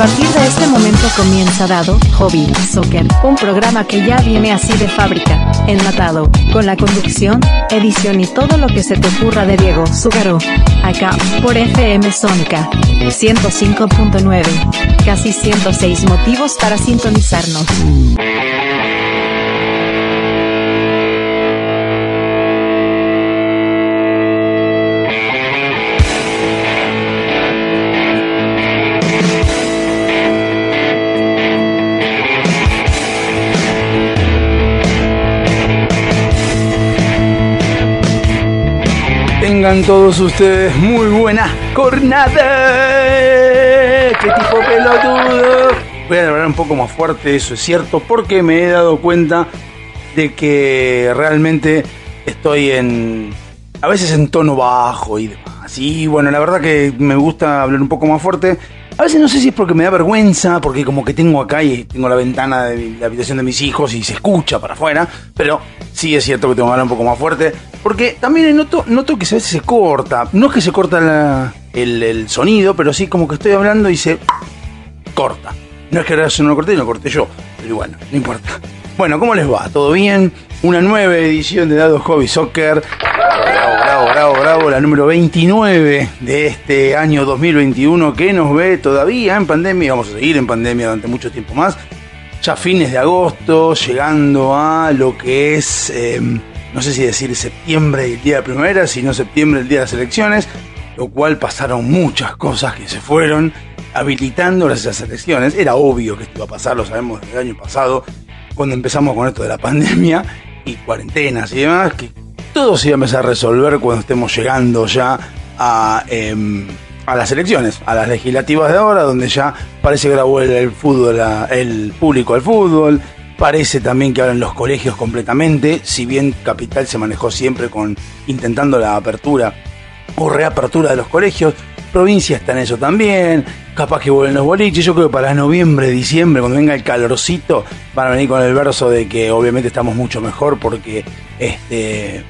partir de este momento comienza Dado Hobby Soccer, un programa que ya viene así de fábrica, enlatado, con la conducción, edición y todo lo que se te ocurra de Diego Zugaro. Acá, por FM Sónica 105.9, casi 106 motivos para sintonizarnos. Tengan todos ustedes muy buenas jornadas. ¡Qué tipo pelotudo! Voy a hablar un poco más fuerte, eso es cierto, porque me he dado cuenta de que realmente estoy en. a veces en tono bajo y demás. Y bueno, la verdad que me gusta hablar un poco más fuerte. A veces no sé si es porque me da vergüenza, porque como que tengo acá y tengo la ventana de la habitación de mis hijos y se escucha para afuera, pero sí es cierto que tengo que hablar un poco más fuerte, porque también noto, que a veces se corta. No es que se corta el sonido, pero sí como que estoy hablando y se corta. No es que ahora yo no lo corté, lo corté yo, pero bueno, no importa. Bueno, ¿cómo les va? ¿Todo bien? Una nueva edición de Dados Hobby Soccer. Bravo, bravo, bravo, bravo, la número 29 de este año 2021 que nos ve todavía en pandemia. Vamos a seguir en pandemia durante mucho tiempo más. Ya fines de agosto, llegando a lo que es, eh, no sé si decir septiembre el día de primavera, sino septiembre el día de las elecciones, lo cual pasaron muchas cosas que se fueron habilitando las elecciones. Era obvio que esto iba a pasar, lo sabemos desde el año pasado, cuando empezamos con esto de la pandemia y cuarentenas y demás, que todo se iba a empezar a resolver cuando estemos llegando ya a, em, a las elecciones, a las legislativas de ahora, donde ya parece que ahora vuelve el fútbol, a- el público al fútbol. Parece también que ahora en los colegios completamente, si bien Capital se manejó siempre con intentando la apertura o reapertura de los colegios. Provincia está en eso también. Capaz que vuelven los boliches. Yo creo que para noviembre, diciembre, cuando venga el calorcito, van a venir con el verso de que obviamente estamos mucho mejor porque este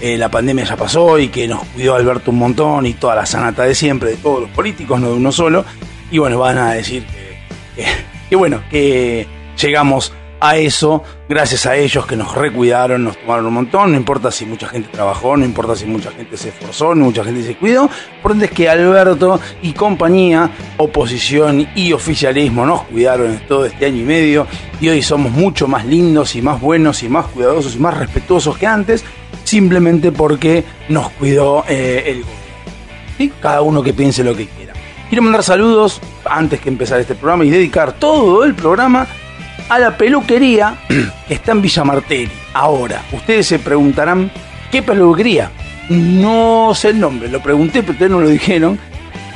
eh, la pandemia ya pasó y que nos cuidó Alberto un montón y toda la sanata de siempre, de todos los políticos, no de uno solo. Y bueno, van a decir que, que- que bueno, que llegamos a eso gracias a ellos que nos recuidaron, nos tomaron un montón, no importa si mucha gente trabajó, no importa si mucha gente se esforzó, no mucha gente se cuidó, por es que Alberto y compañía, oposición y oficialismo nos cuidaron todo este año y medio y hoy somos mucho más lindos y más buenos y más cuidadosos y más respetuosos que antes, simplemente porque nos cuidó eh, el gobierno. ¿sí? Cada uno que piense lo que quiera. Quiero mandar saludos antes que empezar este programa y dedicar todo el programa a la peluquería que está en Villa Martelli. Ahora, ustedes se preguntarán, ¿qué peluquería? No sé el nombre, lo pregunté, pero ustedes no lo dijeron.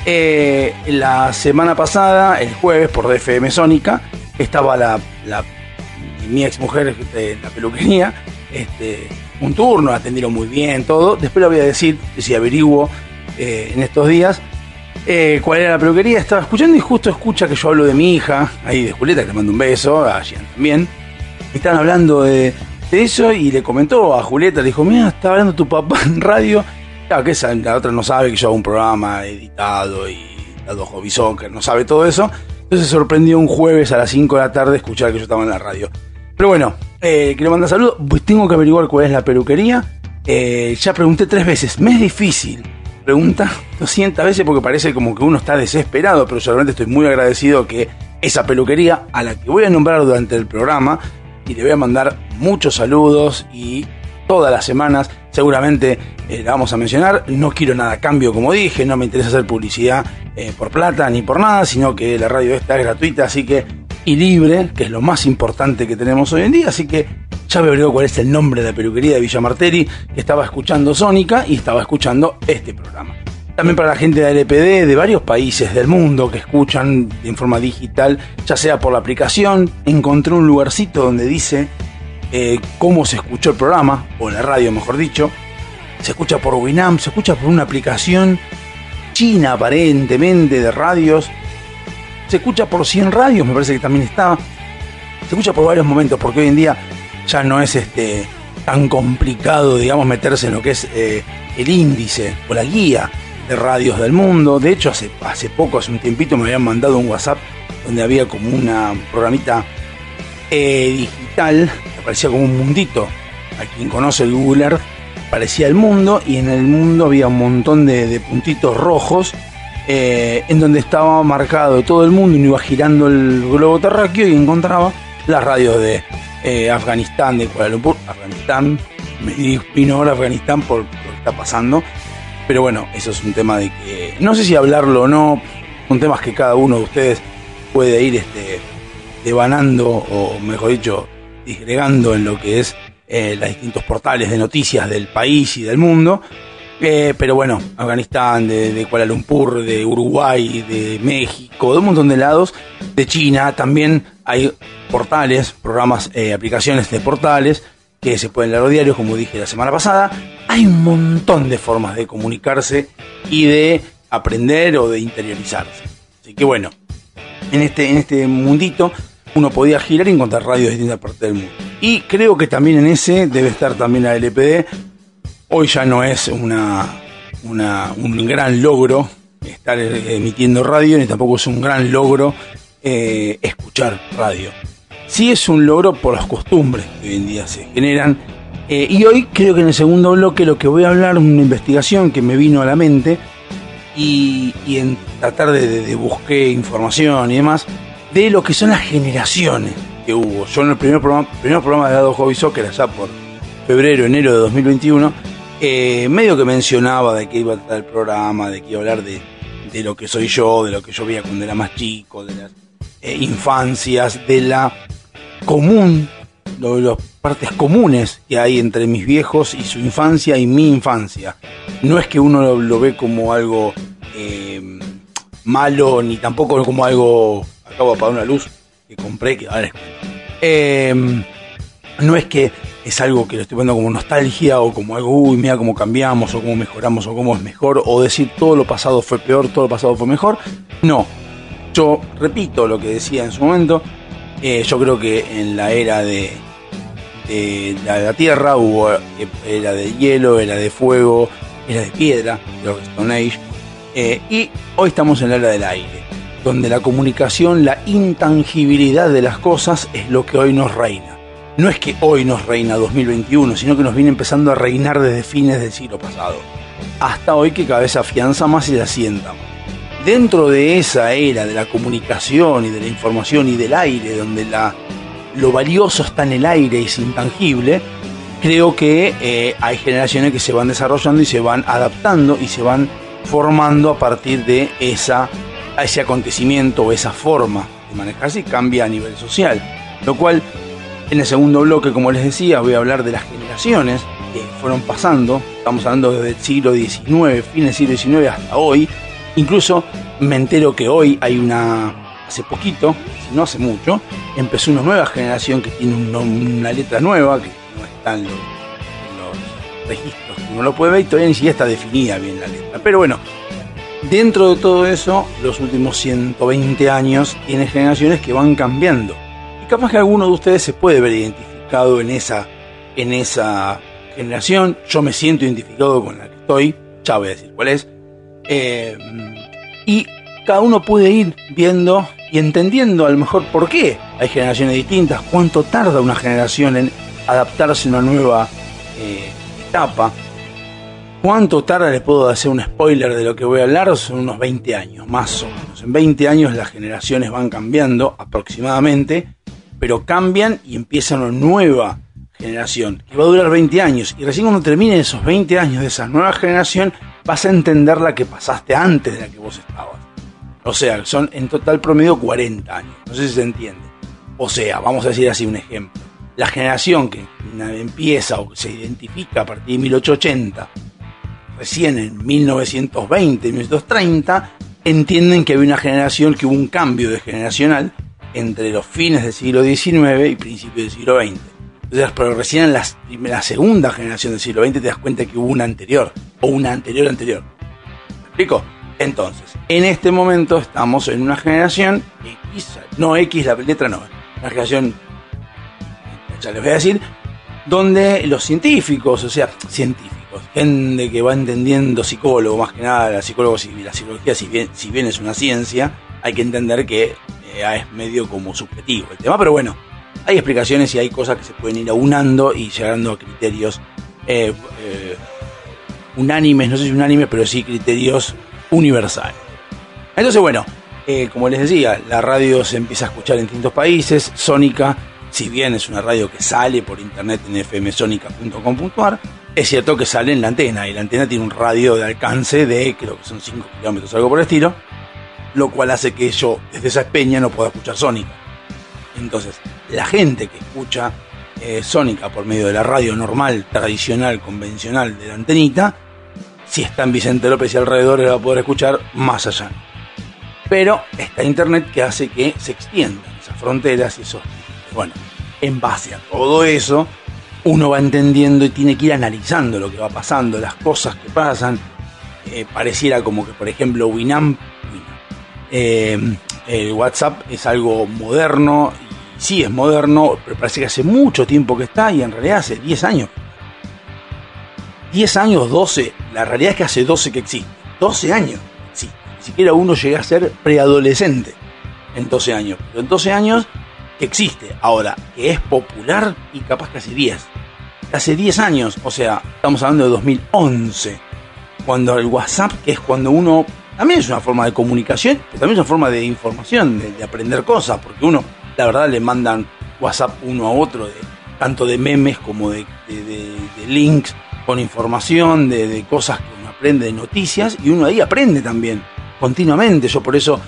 Eh, la semana pasada, el jueves, por DFM Sónica, estaba la, mi ex mujer en la peluquería, este, un turno, atendieron muy bien, todo. Después lo voy a decir, si averiguo eh, en estos días, eh, cuál era la peluquería. Estaba escuchando y justo escucha que yo hablo de mi hija, ahí de Julieta, que le mando un beso, a Gian también. Estaban hablando de, de eso y le comentó a Julieta, le dijo, mira, está hablando tu papá en radio. Claro, que la otra no sabe que yo hago un programa editado y dado hobby soccer, no sabe todo eso. Entonces se sorprendió un jueves a las 5 de la tarde escuchar que yo estaba en la radio. Pero bueno, eh, quiero mandar saludos. Pues tengo que averiguar cuál es la peluquería. Eh, ya pregunté tres veces. Me es difícil. Pregunta 200 veces porque parece como que uno está desesperado, pero yo realmente estoy muy agradecido que esa peluquería a la que voy a nombrar durante el programa y le voy a mandar muchos saludos y todas las semanas seguramente eh, la vamos a mencionar. No quiero nada a cambio, como dije, no me interesa hacer publicidad eh, por plata ni por nada, sino que la radio esta es gratuita, así que y libre, que es lo más importante que tenemos hoy en día, así que ya me cuál es el nombre de la peluquería de Villa Martelli, que estaba escuchando Sónica y estaba escuchando este programa. También para la gente de LPD de varios países del mundo que escuchan en forma digital, ya sea por la aplicación, encontré un lugarcito donde dice eh, cómo se escuchó el programa, o la radio mejor dicho. Se escucha por Winamp, se escucha por una aplicación china aparentemente de radios. Se escucha por 100 radios, me parece que también está. Se escucha por varios momentos, porque hoy en día ya no es este tan complicado, digamos, meterse en lo que es eh, el índice o la guía de radios del mundo. De hecho, hace, hace poco, hace un tiempito, me habían mandado un WhatsApp donde había como una programita eh, digital, que parecía como un mundito. A quien conoce el Google Earth, parecía el mundo y en el mundo había un montón de, puntitos rojos eh, en donde estaba marcado todo el mundo, uno iba girando el globo terráqueo y encontraba las radios de eh, Afganistán, de Kuala Lumpur, Afganistán, me vino ahora Afganistán por lo que está pasando, pero bueno, eso es un tema de que no sé si hablarlo o no, son temas que cada uno de ustedes puede ir este, devanando o mejor dicho, disgregando en lo que es eh, los distintos portales de noticias del país y del mundo. Eh, pero bueno, Afganistán, de, Kuala Lumpur, de Uruguay, de México, de un montón de lados, de China, también hay portales, programas, eh, aplicaciones de portales que se pueden leer diarios, como dije la semana pasada. Hay un montón de formas de comunicarse y de aprender o de interiorizarse. Así que bueno, en este, en este mundito uno podía girar y encontrar radios de distintas partes del mundo. Y creo que también en ese debe estar también la LPD. Hoy ya no es una, un gran logro estar emitiendo radio, ni tampoco es un gran logro eh, escuchar radio. Sí es un logro por las costumbres que hoy en día se generan. Eh, y hoy creo que en el segundo bloque lo que voy a hablar es una investigación que me vino a la mente y, en tratar de, de, buscar información y demás de lo que son las generaciones que hubo. Yo en el primer programa, primer programa de Dado Hobby Soccer, allá por febrero, enero de 2021, eh, medio que mencionaba de que iba a tratar el programa, de que iba a hablar de, de lo que soy yo, de lo que yo veía cuando era más chico, de las eh, infancias, de la común, de las partes comunes que hay entre mis viejos y su infancia y mi infancia. No es que uno lo, ve como algo eh, malo, ni tampoco como algo acabo de apagar una luz que compré, que ahora em, no es que es algo que lo estoy viendo como nostalgia o como algo, uy, mira cómo cambiamos o cómo mejoramos o cómo es mejor o decir todo lo pasado fue peor, todo lo pasado fue mejor. No, yo repito lo que decía en su momento. Eh, yo creo que en la era de, la Tierra hubo era de hielo, era de fuego, era de piedra, de Stone Age. Eh, y hoy estamos en la era del aire donde la comunicación, la intangibilidad de las cosas es lo que hoy nos reina. No es que hoy nos reina 2021, sino que nos viene empezando a reinar desde fines del siglo pasado. Hasta hoy que cada vez afianza más y se asienta Dentro de esa era de la comunicación y de la información y del aire, donde la, lo valioso está en el aire y es intangible, creo que eh, hay generaciones que se van desarrollando y se van adaptando y se van formando a partir de esa ese acontecimiento o esa forma de manejarse y cambia a nivel social. Lo cual, en el segundo bloque, como les decía, voy a hablar de las generaciones que fueron pasando. Estamos hablando desde el siglo XIX, fin del siglo XIX hasta hoy. Incluso me entero que hoy hay una, hace poquito, si no hace mucho, empezó una nueva generación que tiene una letra nueva, que no está en los, registros, uno lo puede ver y todavía ni siquiera está definida bien la letra. Pero bueno, Dentro de todo eso, los últimos 120 años tiene generaciones que van cambiando. Capaz que alguno de ustedes se puede ver identificado en esa, en esa generación. Yo me siento identificado con la que estoy, ya voy a decir cuál es. Eh, y cada uno puede ir viendo y entendiendo a lo mejor por qué hay generaciones distintas, cuánto tarda una generación en adaptarse a una nueva eh, etapa. ¿Cuánto tarda? Les puedo hacer un spoiler de lo que voy a hablar. Son unos 20 años, más o menos. En 20 años las generaciones van cambiando aproximadamente, pero cambian y empieza una nueva generación que va a durar 20 años. Y recién cuando termine esos 20 años de esa nueva generación, vas a entender la que pasaste antes de la que vos estabas. O sea, son en total promedio 40 años. No sé si se entiende. O sea, vamos a decir así un ejemplo. La generación que empieza o se identifica a partir de 1880 recién en 1920, 1930, entienden que había una generación, que hubo un cambio de generacional entre los fines del siglo XIX y principios del siglo XX. Entonces, pero recién en la, segunda generación del siglo XX te das cuenta que hubo una anterior, o una anterior anterior. ¿Me explico? Entonces, en este momento estamos en una generación X, no X, la letra no, una generación, ya les voy a decir, donde los científicos, o sea, científicos, gente que va entendiendo psicólogo, más que nada, la, la psicología, si bien, si bien es una ciencia, hay que entender que eh, es medio como subjetivo el tema, pero bueno, hay explicaciones y hay cosas que se pueden ir aunando y llegando a criterios eh, eh, unánimes, no sé si unánimes, pero sí criterios universales. Entonces, bueno, como les decía, la radio se empieza a escuchar en distintos países, Sónica, si bien es una radio que sale por internet en fmsonica.com.ar, es cierto que sale en la antena y la antena tiene un radio de alcance de creo que son 5 kilómetros, algo por el estilo, lo cual hace que yo desde esa espeña no pueda escuchar Sónica. Entonces, la gente que escucha eh, Sónica por medio de la radio normal, tradicional, convencional de la antenita, si está en Vicente López y alrededor, va a poder escuchar más allá. Pero está Internet que hace que se extiendan esas fronteras y eso. Bueno, en base a todo eso, uno va entendiendo y tiene que ir analizando lo que va pasando, las cosas que pasan. Eh, pareciera como que, por ejemplo, Winamp eh, el WhatsApp es algo moderno, sí es moderno, pero parece que hace mucho tiempo que está y en realidad hace 10 años. 10 años, 12, la realidad es que hace 12 que existe. 12 años, sí, ni siquiera uno llega a ser preadolescente en 12 años, pero en 12 años que existe. Ahora, que es popular y capaz que hace 10. Hace 10 años, o sea, estamos hablando de 2011, cuando el WhatsApp, que es cuando uno también es una forma de comunicación, pero también es una forma de información, de, aprender cosas, porque uno, la verdad, le mandan WhatsApp uno a otro, de, tanto de memes como de, links con información, de, cosas que uno aprende, de noticias, y uno ahí aprende también, continuamente. Yo por eso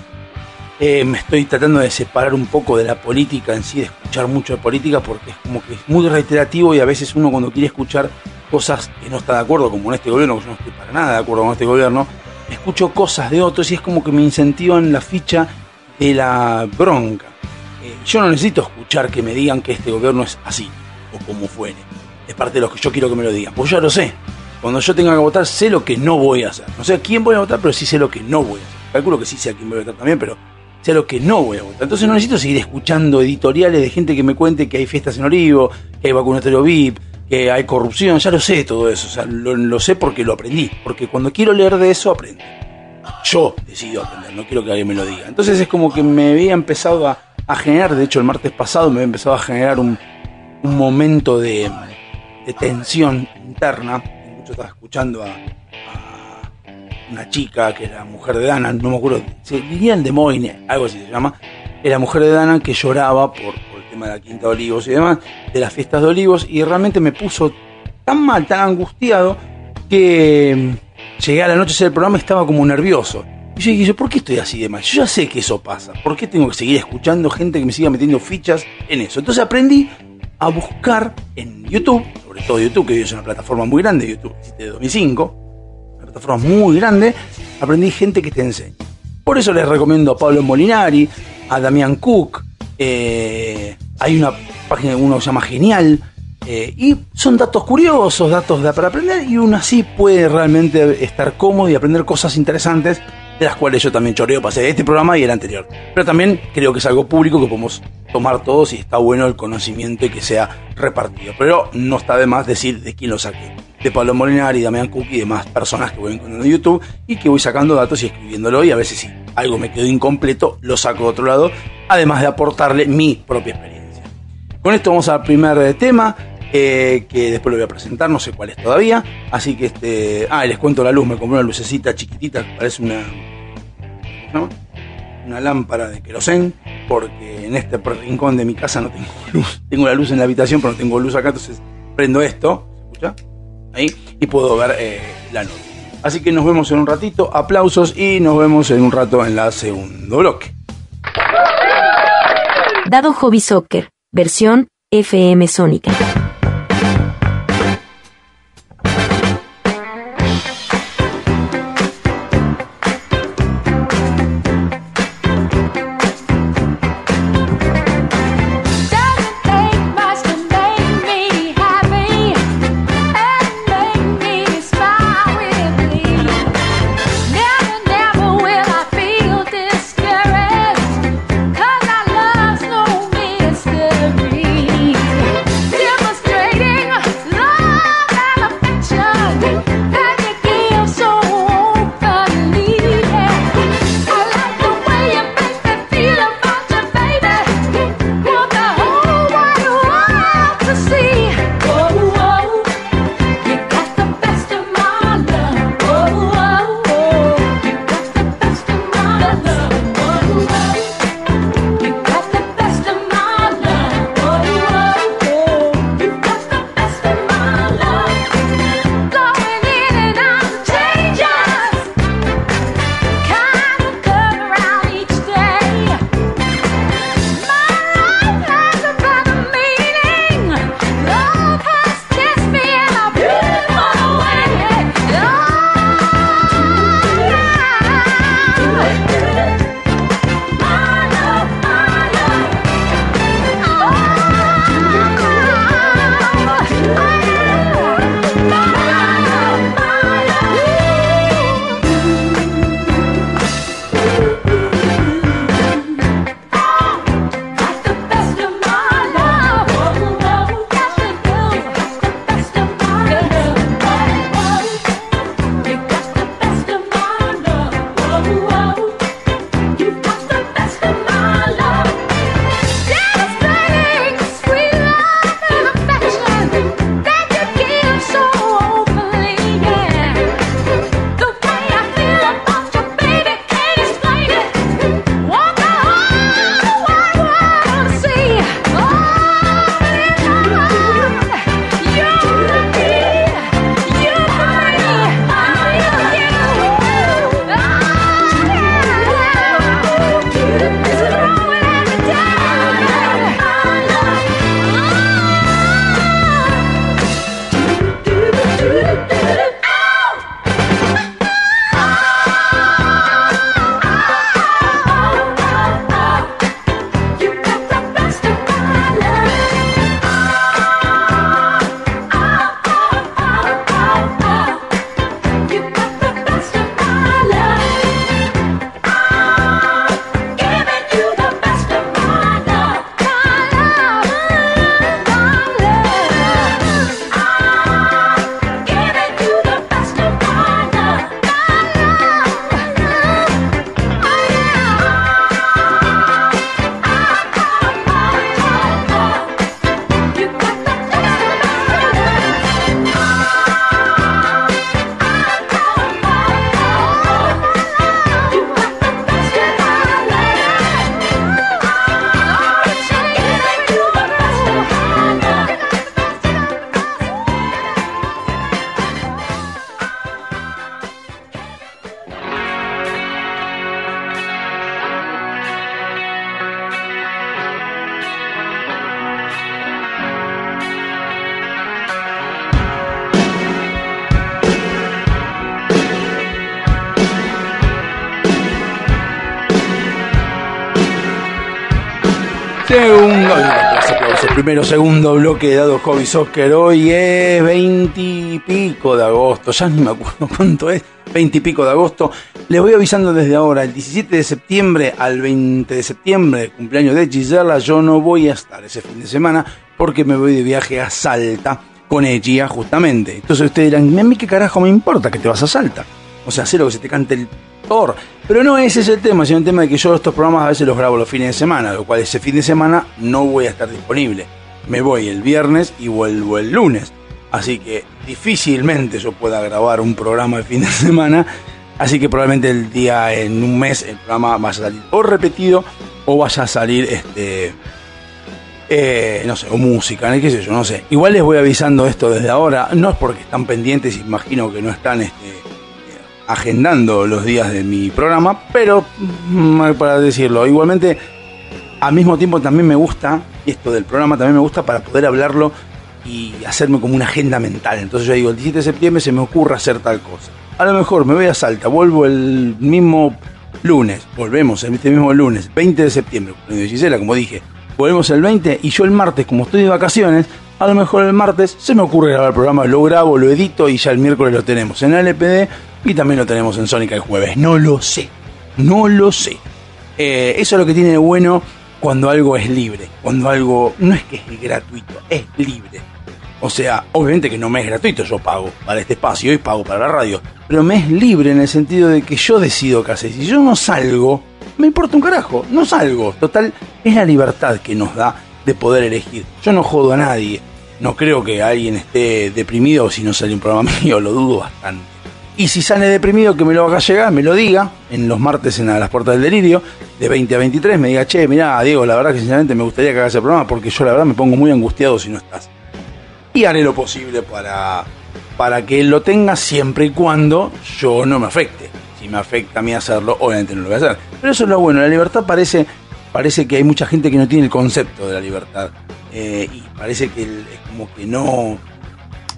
eh, me estoy tratando de separar un poco de la política en sí, de escuchar mucho de política, porque es como que es muy reiterativo y a veces uno cuando quiere escuchar cosas que no está de acuerdo, como en este gobierno, que yo no estoy para nada de acuerdo con este gobierno, escucho cosas de otros y es como que me incentivan la ficha de la bronca. Eh, yo no necesito escuchar que me digan que este gobierno es así o como fuere. Es parte de lo que yo quiero que me lo digan. Pues ya lo sé. Cuando yo tenga que votar, sé lo que no voy a hacer. No sé a quién voy a votar, pero sí sé lo que no voy a hacer. Calculo que sí sé a quién voy a votar también, pero sé lo que no voy a votar. Entonces no necesito seguir escuchando editoriales de gente que me cuente que hay fiestas en Olivo, que hay vacunatorio VIP, que hay corrupción, ya lo sé todo eso, o sea, lo, sé porque lo aprendí, porque cuando quiero leer de eso aprendo. Yo decido aprender, no quiero que alguien me lo diga. Entonces es como que me había empezado a, generar, de hecho el martes pasado me había empezado a generar un, momento de, tensión interna. Yo estaba escuchando a, una chica que era mujer de Dana, no me acuerdo, se en de Moine, algo así se llama, era mujer de Dana que lloraba por, de la Quinta de Olivos y demás, de las fiestas de Olivos, y realmente me puso tan mal, tan angustiado, que mm, llegué a la noche del programa y estaba como nervioso. Y yo dije, ¿por qué estoy así de mal? Yo ya sé que eso pasa. ¿Por qué tengo que seguir escuchando gente que me siga metiendo fichas en eso? Entonces aprendí a buscar en YouTube, sobre todo YouTube, que es una plataforma muy grande, YouTube existe de 2005, una plataforma muy grande, aprendí gente que te enseña. Por eso les recomiendo a Pablo Molinari, a Damián Cook, eh, hay una página uno se llama Genial. Eh, y son datos curiosos, datos para aprender, y uno así puede realmente estar cómodo y aprender cosas interesantes, de las cuales yo también choreo pasé este programa y el anterior. Pero también creo que es algo público que podemos tomar todos y está bueno el conocimiento y que sea repartido. Pero no está de más decir de quién lo saqué. De Pablo Molinari, Damián Cook y demás personas que voy encontrando en YouTube y que voy sacando datos y escribiéndolo y a veces si algo me quedó incompleto, lo saco de otro lado, además de aportarle mi propia experiencia. Con esto vamos al primer eh, tema, eh, que después lo voy a presentar, no sé cuál es todavía. Así que este. Ah, les cuento la luz, me compré una lucecita chiquitita, parece una. Una lámpara de querosén, porque en este rincón de mi casa no tengo luz. Tengo la luz en la habitación, pero no tengo luz acá, entonces prendo esto, ¿se escucha? Ahí, y puedo ver eh, la noche. Así que nos vemos en un ratito, aplausos y nos vemos en un rato en la segundo bloque. Dado Hobby Soccer Versión FM Sónica. Primero, segundo bloque de Dado Hobby Soccer. Hoy es 20 y pico de agosto, ya ni me acuerdo cuánto es, 20 y pico de agosto. Les voy avisando desde ahora, el 17 de septiembre al 20 de septiembre, cumpleaños de Gisela, yo no voy a estar ese fin de semana porque me voy de viaje a Salta con ella justamente. Entonces ustedes dirán, a mí qué carajo me importa que te vas a Salta. O sea, hacer lo que se te cante el pero no ese es el tema, sino el tema de que yo estos programas a veces los grabo los fines de semana, lo cual ese fin de semana no voy a estar disponible. Me voy el viernes y vuelvo el lunes. Así que difícilmente yo pueda grabar un programa de fin de semana. Así que probablemente el día en un mes el programa vaya a salir o repetido o vaya a salir este. Eh, no sé, o música, qué sé yo, no sé. Igual les voy avisando esto desde ahora, no es porque están pendientes, imagino que no están este, agendando los días de mi programa, pero mm, para decirlo, igualmente al mismo tiempo también me gusta, esto del programa también me gusta para poder hablarlo y hacerme como una agenda mental. Entonces yo digo, el 17 de septiembre se me ocurre hacer tal cosa. A lo mejor me voy a Salta, vuelvo el mismo lunes, volvemos este mismo lunes, 20 de septiembre, Gisela, como dije, volvemos el 20 y yo el martes, como estoy de vacaciones, a lo mejor el martes se me ocurre grabar el programa, lo grabo, lo edito y ya el miércoles lo tenemos en LPD y también lo tenemos en Sónica el jueves. No lo sé. No lo sé. Eh, eso es lo que tiene de bueno cuando algo es libre. Cuando algo no es que es gratuito, es libre. O sea, obviamente que no me es gratuito, yo pago para este espacio y pago para la radio. Pero me es libre en el sentido de que yo decido qué hacer. Si yo no salgo, me importa un carajo, no salgo. Total, es la libertad que nos da de poder elegir. Yo no jodo a nadie. No creo que alguien esté deprimido si no sale un programa mío, lo dudo bastante. Y si sale deprimido, que me lo haga llegar, me lo diga en los martes en las puertas del delirio, de 20 a 23, me diga, che, mira, Diego, la verdad que sinceramente me gustaría que hagas el programa porque yo la verdad me pongo muy angustiado si no estás. Y haré lo posible para, para que él lo tenga siempre y cuando yo no me afecte. Si me afecta a mí hacerlo, obviamente no lo voy a hacer. Pero eso es lo bueno, la libertad parece, parece que hay mucha gente que no tiene el concepto de la libertad. Eh, y parece que es como que no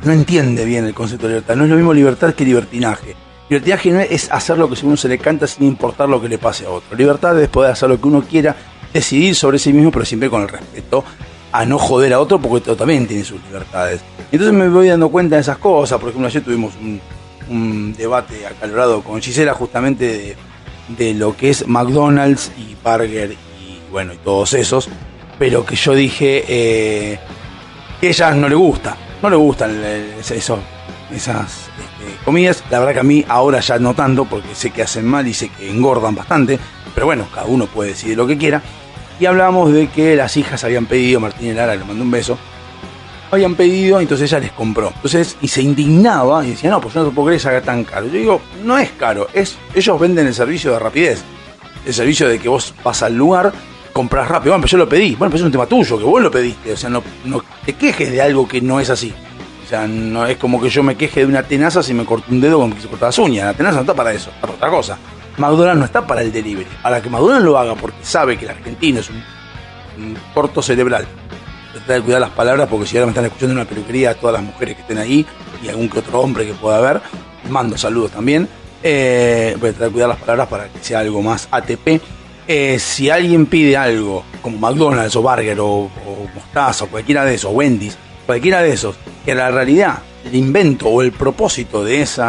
no entiende bien el concepto de libertad. No es lo mismo libertad que libertinaje. Libertinaje no es hacer lo que uno se le canta sin importar lo que le pase a otro. Libertad es poder hacer lo que uno quiera, decidir sobre sí mismo, pero siempre con el respeto a no joder a otro porque otro también tiene sus libertades. Entonces me voy dando cuenta de esas cosas. Por ejemplo, ayer tuvimos un, debate acalorado con Gisela justamente de, lo que es McDonald's y Burger bueno, y todos esos. Pero que yo dije eh, que a ella no le gusta no le gustan eso, esas este, comidas. La verdad que a mí ahora ya no tanto, porque sé que hacen mal y sé que engordan bastante. Pero bueno, cada uno puede decidir lo que quiera. Y hablamos de que las hijas habían pedido, Martín y Lara le mandó un beso, habían pedido, entonces ella les compró. Entonces, y se indignaba y decía, no, pues no te puedo creer que haga tan caro. Yo digo, no es caro, es, ellos venden el servicio de rapidez. El servicio de que vos vas al lugar, compras rápido. Bueno, pero yo lo pedí. Bueno, pero es un tema tuyo, que vos lo pediste. O sea, no, te quejes de algo que no es así. O sea, no es como que yo me queje de una tenaza si me corto un dedo como que se corta las uñas. La tenaza no está para eso, para otra cosa. McDonald's no está para el delivery. Para que McDonald's lo haga porque sabe que el argentino es un, corto cerebral. Tratar de cuidar las palabras porque si ahora me están escuchando una peluquería, todas las mujeres que estén ahí y algún que otro hombre que pueda haber, mando saludos también. Eh, voy a tratar de cuidar las palabras para que sea algo más ATP. Eh, si alguien pide algo como McDonald's o Burger o, Mostaza o cualquiera de esos, Wendy's, cualquiera de esos, que la realidad, el invento o el propósito de ese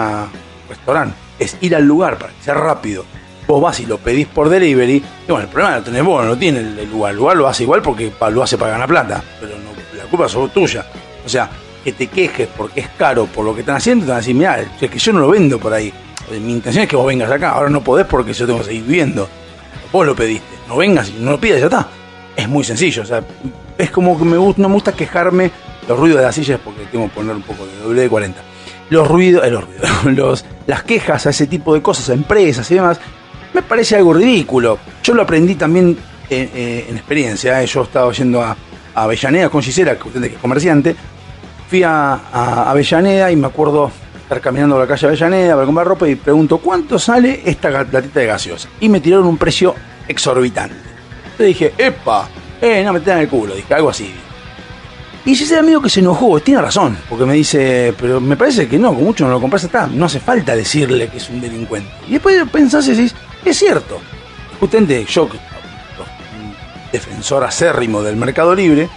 restaurante es ir al lugar para que sea rápido, vos vas y lo pedís por delivery, y bueno, el problema lo tenés vos, no tiene el lugar, el lugar lo hace igual porque lo hace para ganar plata, pero la culpa es tuya. O sea, que te quejes porque es caro por lo que están haciendo, te van a decir, mira, es que yo no lo vendo por ahí. Mi intención es que vos vengas acá, ahora no podés porque yo tengo que seguir viviendo. Vos lo pediste, no vengas y no lo pidas, ya está. Es muy sencillo, o sea, es como que me gusta, no me gusta quejarme los ruidos de las sillas porque tengo que poner un poco de WD-40. Los ruidos, eh, los ruidos, los, las quejas a ese tipo de cosas, a empresas y demás, me parece algo ridículo. Yo lo aprendí también eh, eh, en experiencia. Yo estaba yendo a, Avellaneda con Gisela, que usted es comerciante. Fui a, a Avellaneda y me acuerdo estar caminando por la calle Avellaneda para comprar ropa y pregunto, ¿cuánto sale esta latita de gaseosa? Y me tiraron un precio exorbitante. Yo dije, epa, eh, no me en el culo, dije, algo así. Y ese amigo que se enojó, tiene razón, porque me dice, pero me parece que no, con mucho no lo compras está, no hace falta decirle que es un delincuente. Y después pensás y decís, es cierto. Justamente yo, defensor acérrimo del Mercado Libre,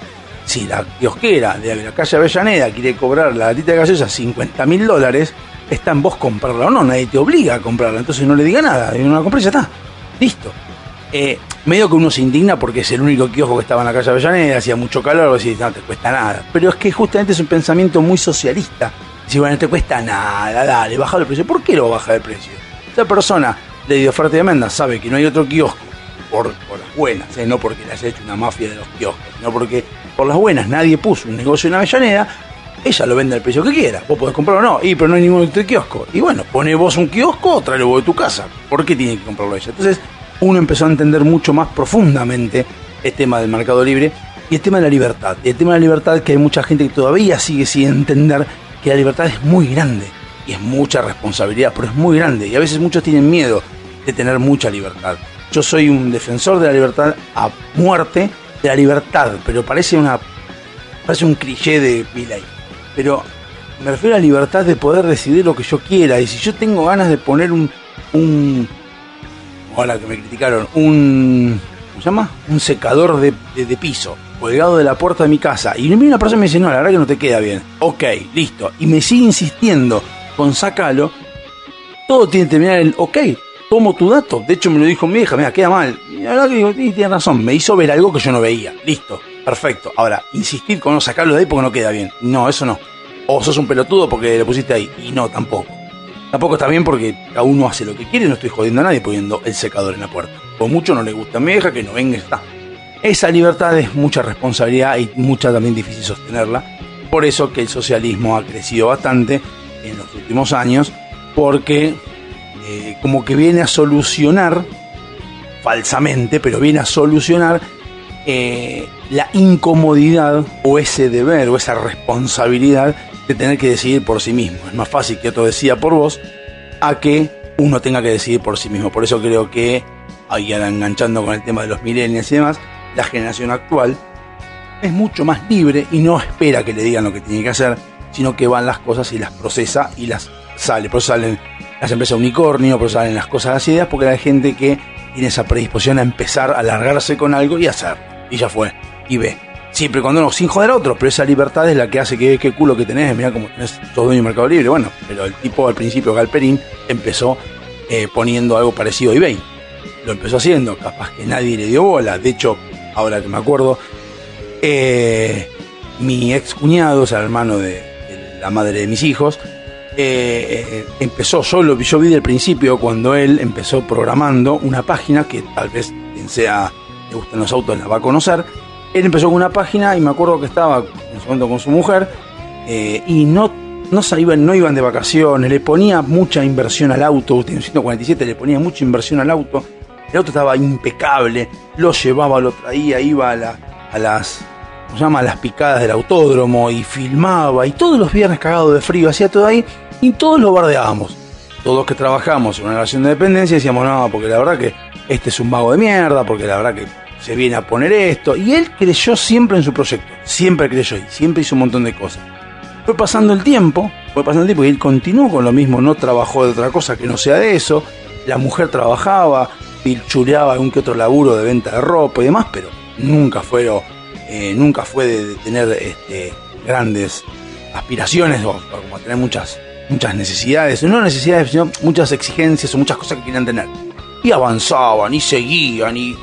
si la kiosquera de la calle Avellaneda quiere cobrar la latita de gaseosa 50 mil dólares, está en vos comprarla o no, nadie te obliga a comprarla, entonces no le diga nada, y no la compré y ya está, listo. Eh, medio que uno se indigna porque es el único kiosco que estaba en la calle Avellaneda, hacía mucho calor, y no te cuesta nada. Pero es que justamente es un pensamiento muy socialista. Si bueno, no te cuesta nada, dale, baja el precio. ¿Por qué lo baja el precio? Esa persona de oferta de demanda sabe que no hay otro kiosco por, las buenas, ¿eh? no porque le haya hecho una mafia de los kioscos, sino porque por las buenas nadie puso un negocio en Avellaneda, ella lo vende al precio que quiera. Vos podés comprarlo o no, y pero no hay ningún otro kiosco. Y bueno, pone vos un kiosco, tráelo vos de tu casa. ¿Por qué tiene que comprarlo ella? Entonces, uno empezó a entender mucho más profundamente el tema del mercado libre y el tema de la libertad. Y el tema de la libertad que hay mucha gente que todavía sigue sin entender que la libertad es muy grande y es mucha responsabilidad, pero es muy grande y a veces muchos tienen miedo de tener mucha libertad. Yo soy un defensor de la libertad a muerte, de la libertad, pero parece una parece un cliché de Milley. Pero me refiero a la libertad de poder decidir lo que yo quiera y si yo tengo ganas de poner un, un ahora que me criticaron, un, ¿cómo se llama? Un secador de, piso colgado de la puerta de mi casa. Y una persona me dice, no, la verdad que no te queda bien. Ok, listo. Y me sigue insistiendo con sacalo. Todo tiene que terminar en, ok, tomo tu dato. De hecho, me lo dijo mi hija, mira, queda mal. Y la verdad que digo, tiene razón. Me hizo ver algo que yo no veía. Listo, perfecto. Ahora, insistir con no sacarlo de ahí porque no queda bien. No, eso no. O sos un pelotudo porque lo pusiste ahí. Y no, tampoco. Tampoco está bien porque cada uno hace lo que quiere, no estoy jodiendo a nadie poniendo el secador en la puerta. Por mucho no le gusta a mi hija, que no venga, está. Esa libertad es mucha responsabilidad y mucha también difícil sostenerla. Por eso que el socialismo ha crecido bastante en los últimos años, porque eh, como que viene a solucionar, falsamente, pero viene a solucionar eh, la incomodidad o ese deber o esa responsabilidad de tener que decidir por sí mismo. Es más fácil que otro decida por vos a que uno tenga que decidir por sí mismo. Por eso creo que, ahí enganchando con el tema de los millennials y demás, la generación actual es mucho más libre y no espera que le digan lo que tiene que hacer, sino que van las cosas y las procesa y las sale. Por eso salen las empresas unicornio, por eso salen las cosas, las ideas, porque hay gente que tiene esa predisposición a empezar a alargarse con algo y hacer. Y ya fue. Y ve. Siempre cuando no, sin joder a otro, pero esa libertad es la que hace que qué culo que tenés, mira como tenés todo dueño Mercado Libre. Bueno, pero el tipo al principio, Galperín, empezó eh, poniendo algo parecido a eBay. Lo empezó haciendo, capaz que nadie le dio bola. De hecho, ahora que me acuerdo, eh, mi ex cuñado, o sea, el hermano de, la madre de mis hijos, eh, empezó solo, yo vi del principio cuando él empezó programando una página que tal vez quien sea le gustan los autos la va a conocer, él empezó con una página y me acuerdo que estaba en su momento con su mujer eh, y no, no, salían, no iban de vacaciones, le ponía mucha inversión al auto, en 147 le ponía mucha inversión al auto, el auto estaba impecable, lo llevaba, lo traía, iba a, las ¿cómo se llama? A las picadas del autódromo y filmaba y todos los viernes cagado de frío, hacía todo ahí y todos lo bardeábamos. Todos que trabajamos en una relación de dependencia decíamos, no, porque la verdad que este es un mago de mierda, porque la verdad que se viene a poner esto. Y él creyó siempre en su proyecto, siempre creyó y siempre hizo un montón de cosas. Fue pasando el tiempo, fue pasando el tiempo y él continuó con lo mismo, no trabajó de otra cosa que no sea de eso. La mujer trabajaba, pilchuleaba algún que otro laburo de venta de ropa y demás, pero nunca fue, eh, nunca fue de, tener este, grandes aspiraciones o, como tener muchas, muchas necesidades, no necesidades, sino muchas exigencias o muchas cosas que querían tener. Y avanzaban y seguían y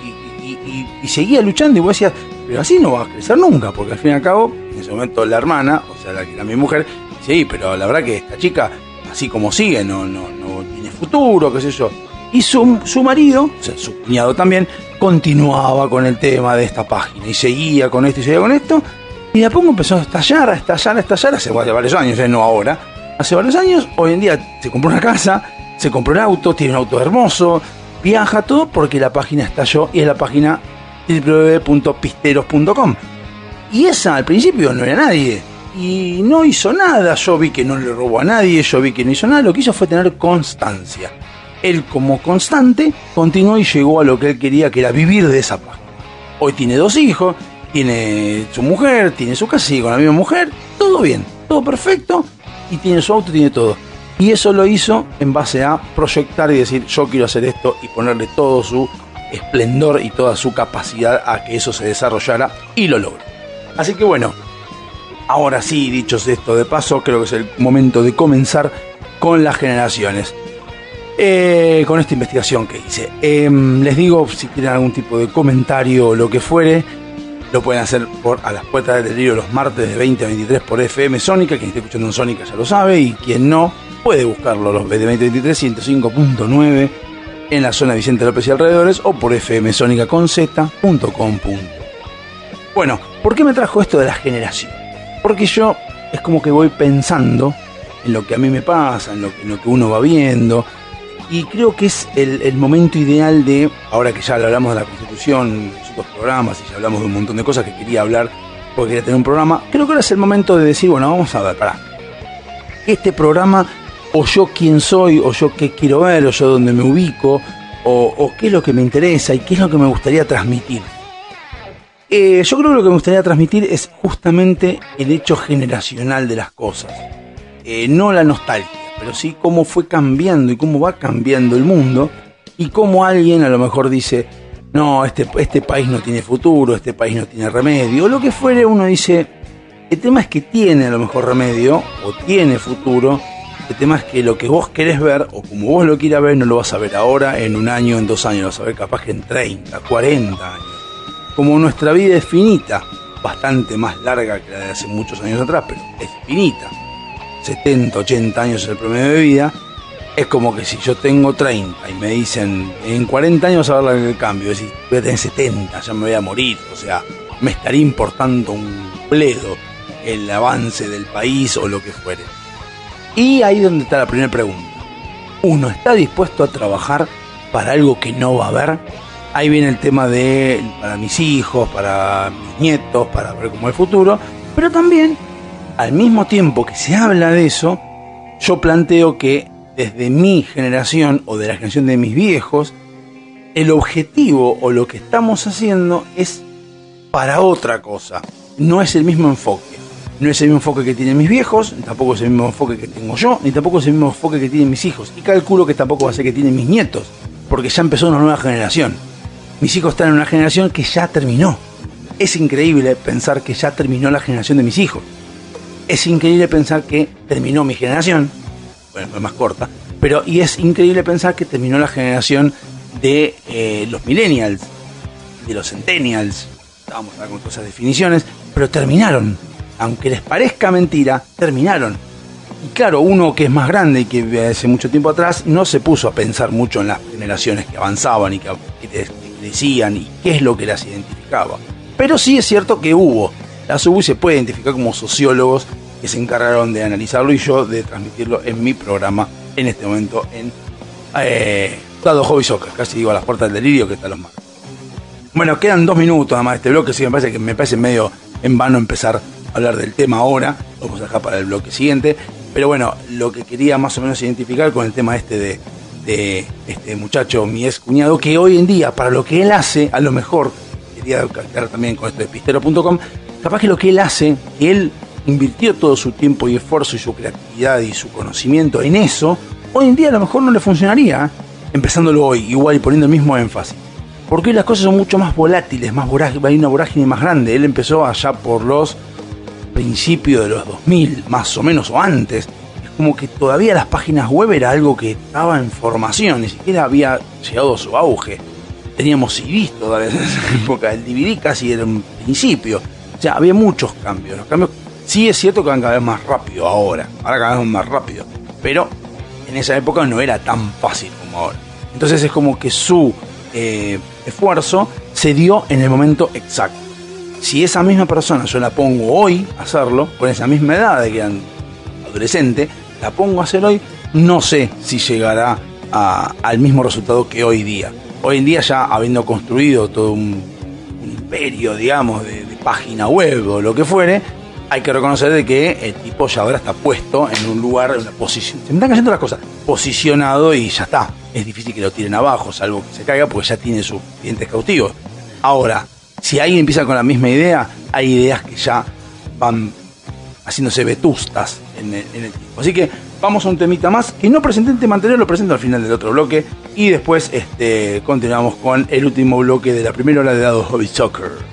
seguía luchando y vos decías, pero así no va a crecer nunca, porque al fin y al cabo, en ese momento la hermana, o sea, la, la mi mujer, sí, pero la verdad que esta chica, así como sigue, no, no, no tiene futuro, qué sé yo. Y su, su marido, o sea, su cuñado también, continuaba con el tema de esta página y seguía con esto y seguía con esto. Y de a poco empezó a estallar, a estallar, a estallar, hace varios años, ¿eh? no ahora. Hace varios años, hoy en día se compró una casa, se compró un auto, tiene un auto hermoso, viaja todo porque la página estalló y es la página www.pisteros.com. Y esa al principio no era nadie. Y no hizo nada. Yo vi que no le robó a nadie, yo vi que no hizo nada. Lo que hizo fue tener constancia. Él como constante continuó y llegó a lo que él quería, que era vivir de esa página. Hoy tiene dos hijos, tiene su mujer, tiene su casa, sigue con la misma mujer. Todo bien, todo perfecto. Y tiene su auto, tiene todo y eso lo hizo en base a proyectar y decir, yo quiero hacer esto y ponerle todo su esplendor y toda su capacidad a que eso se desarrollara y lo logró. Así que bueno, ahora sí, dichos esto de paso, creo que es el momento de comenzar con las generaciones. Eh, con esta investigación que hice. Em, les digo, si tienen algún tipo de comentario o lo que fuere, lo pueden hacer por a las puertas del libro los martes de 20 a 23 por FM Sónica. Quien esté escuchando en Sónica ya lo sabe. Y quien no, puede buscarlo los de 20 a 23, 105.9 en la zona Vicente López y alrededores o por fmsonica.com. Bueno, ¿por qué me trajo esto de la generación? Porque yo es como que voy pensando en lo que a mí me pasa, en lo, en lo que uno va viendo, y creo que es el, momento ideal de, ahora que ya hablamos de la Constitución, en otros programas y ya hablamos de un montón de cosas que quería hablar porque quería tener un programa, creo que ahora es el momento de decir, bueno, vamos a ver, para este programa, o yo quién soy, o yo qué quiero ver, o yo dónde me ubico, o, qué es lo que me interesa y qué es lo que me gustaría transmitir. Eh, yo creo que lo que me gustaría transmitir es justamente el hecho generacional de las cosas, eh, no la nostalgia pero sí cómo fue cambiando y cómo va cambiando el mundo y cómo alguien a lo mejor dice, no, este, este país no tiene futuro, este país no tiene remedio, o lo que fuere, uno dice, el tema es que tiene a lo mejor remedio o tiene futuro, el tema es que lo que vos querés ver o como vos lo quieras ver no lo vas a ver ahora, en un año, en dos años, lo vas a ver capaz que en 30, 40 años. Como nuestra vida es finita, bastante más larga que la de hace muchos años atrás, pero es finita 70, 80 años el promedio de vida, es como que si yo tengo 30 y me dicen en 40 años a ver el cambio, decir, voy a tener 70, ya me voy a morir, o sea, me estaría importando un pledo el avance del país o lo que fuere. Y ahí donde está la primera pregunta. ¿Uno está dispuesto a trabajar para algo que no va a haber? Ahí viene el tema de para mis hijos, para mis nietos, para ver cómo es el futuro, pero también al mismo tiempo que se habla de eso, yo planteo que desde mi generación o de la generación de mis viejos, el objetivo o lo que estamos haciendo es para otra cosa. No es el mismo enfoque. No es el mismo enfoque que tienen mis viejos, tampoco es el mismo enfoque que tengo yo, ni tampoco es el mismo enfoque que tienen mis hijos. Y calculo que tampoco va a ser que tienen mis nietos, porque ya empezó una nueva generación. Mis hijos están en una generación que ya terminó. Es increíble pensar que ya terminó la generación de mis hijos es increíble pensar que terminó mi generación, bueno, es más corta, pero y es increíble pensar que terminó la generación de eh, los millennials, de los centennials, vamos a con todas esas definiciones, pero terminaron, aunque les parezca mentira, terminaron. Y claro, uno que es más grande y que hace mucho tiempo atrás no se puso a pensar mucho en las generaciones que avanzaban y que, que decían y qué es lo que las identificaba. Pero sí es cierto que hubo. Las hubo se puede identificar como sociólogos que se encargaron de analizarlo y yo de transmitirlo en mi programa en este momento en eh, Dado Hobby Soccer, casi digo a las puertas del delirio que están los más. Bueno, quedan dos minutos nada más de este bloque, sí me parece que me parece medio en vano empezar a hablar del tema ahora, vamos a dejar para el bloque siguiente, pero bueno, lo que quería más o menos identificar con el tema este de, este muchacho, mi ex cuñado, que hoy en día, para lo que él hace, a lo mejor, quería calcular también con esto de pistero.com, capaz que lo que él hace, que él invirtió todo su tiempo y esfuerzo y su creatividad y su conocimiento en eso, hoy en día a lo mejor no le funcionaría, empezándolo hoy, igual y poniendo el mismo énfasis. Porque hoy las cosas son mucho más volátiles, más hay una vorágine más grande. Él empezó allá por los principios de los 2000, más o menos, o antes. Es como que todavía las páginas web era algo que estaba en formación, ni siquiera había llegado a su auge. Teníamos CDs todavía en esa época, el DVD casi era un principio. O sea, había muchos cambios. Los cambios Sí es cierto que van cada vez más rápido ahora, ahora cada vez más rápido, pero en esa época no era tan fácil como ahora. Entonces es como que su eh, esfuerzo se dio en el momento exacto. Si esa misma persona yo la pongo hoy a hacerlo, con esa misma edad de que adolescente, la pongo a hacer hoy, no sé si llegará al mismo resultado que hoy día. Hoy en día ya habiendo construido todo un, imperio, digamos, de, de página web o lo que fuere, hay que reconocer de que el tipo ya ahora está puesto en un lugar, en una posición. Se me están cayendo las cosas. Posicionado y ya está. Es difícil que lo tiren abajo, salvo que se caiga, porque ya tiene sus clientes cautivos. Ahora, si alguien empieza con la misma idea, hay ideas que ya van haciéndose vetustas en el, tiempo. Así que Vamos a un temita más que no presenté en tema lo presento al final del otro bloque. Y después este, continuamos con el último bloque de la primera hora de dados Hobby Soccer.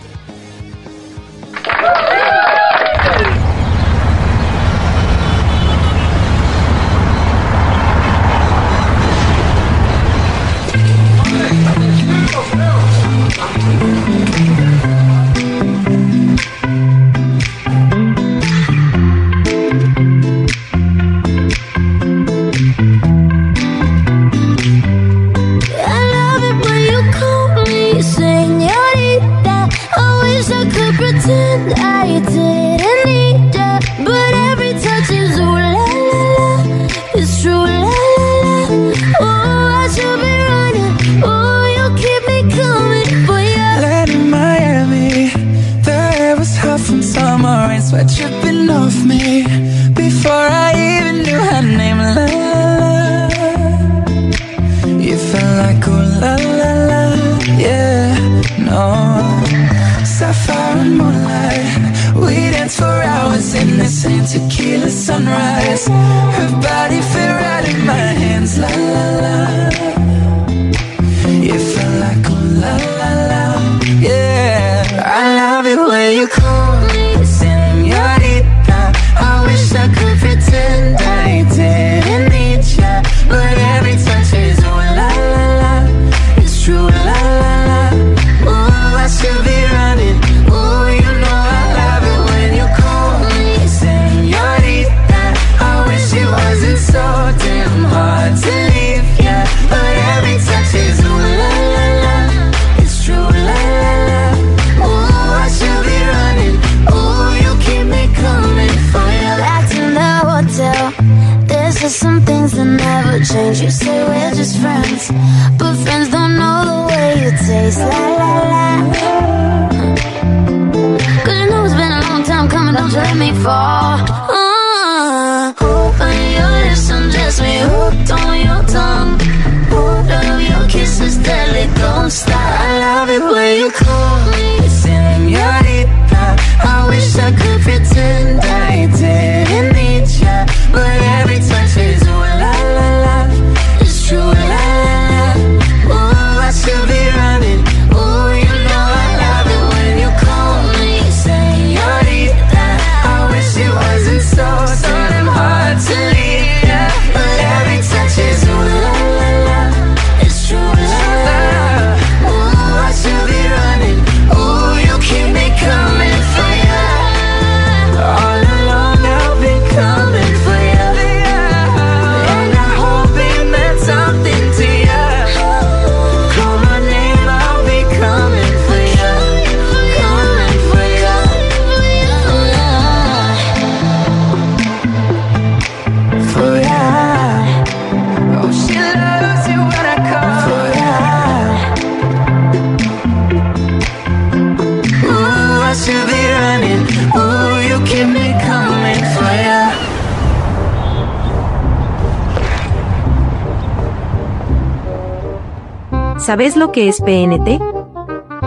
¿Sabes lo que es PNT?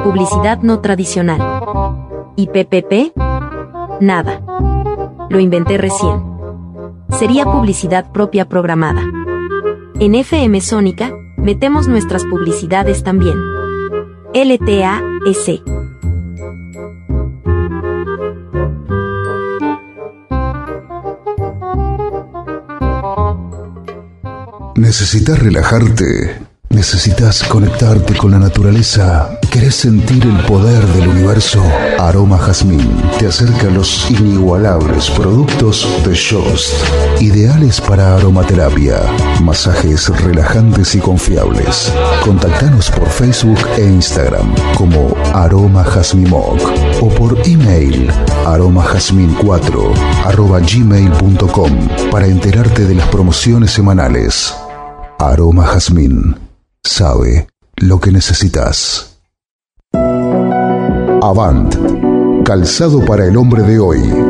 Publicidad no tradicional. ¿Y PPP? Nada. Lo inventé recién. Sería publicidad propia programada. En FM Sónica, metemos nuestras publicidades también. LTAS. ¿Necesitas relajarte? ¿Necesitas conectarte con la naturaleza? ¿Querés sentir el poder del universo? Aroma Jazmín te acerca los inigualables productos de Shost, ideales para aromaterapia, masajes relajantes y confiables. Contactanos por Facebook e Instagram como Aroma o por email aromajazmin4 gmail.com para enterarte de las promociones semanales. Aroma Jazmín sabe lo que necesitas. Avant, calzado para el hombre de hoy.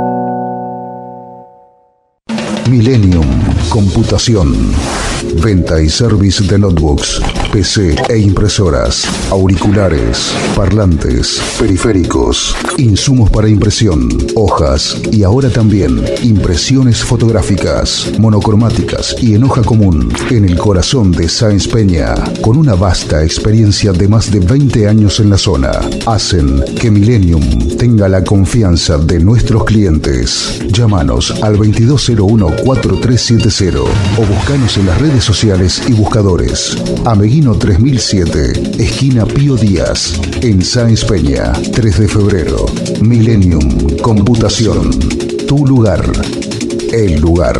Millennium Computación. Venta y service de notebooks, PC e impresoras, auriculares, parlantes, periféricos, insumos para impresión, hojas y ahora también impresiones fotográficas, monocromáticas y en hoja común en el corazón de Sáenz Peña, con una vasta experiencia de más de 20 años en la zona, hacen que Millennium tenga la confianza de nuestros clientes. Llámanos al 2201-4370 o buscanos en las redes sociales y buscadores. 3007, esquina Pío Díaz, en Sáenz Peña, 3 de febrero. Millennium Computación. Tu lugar. El lugar.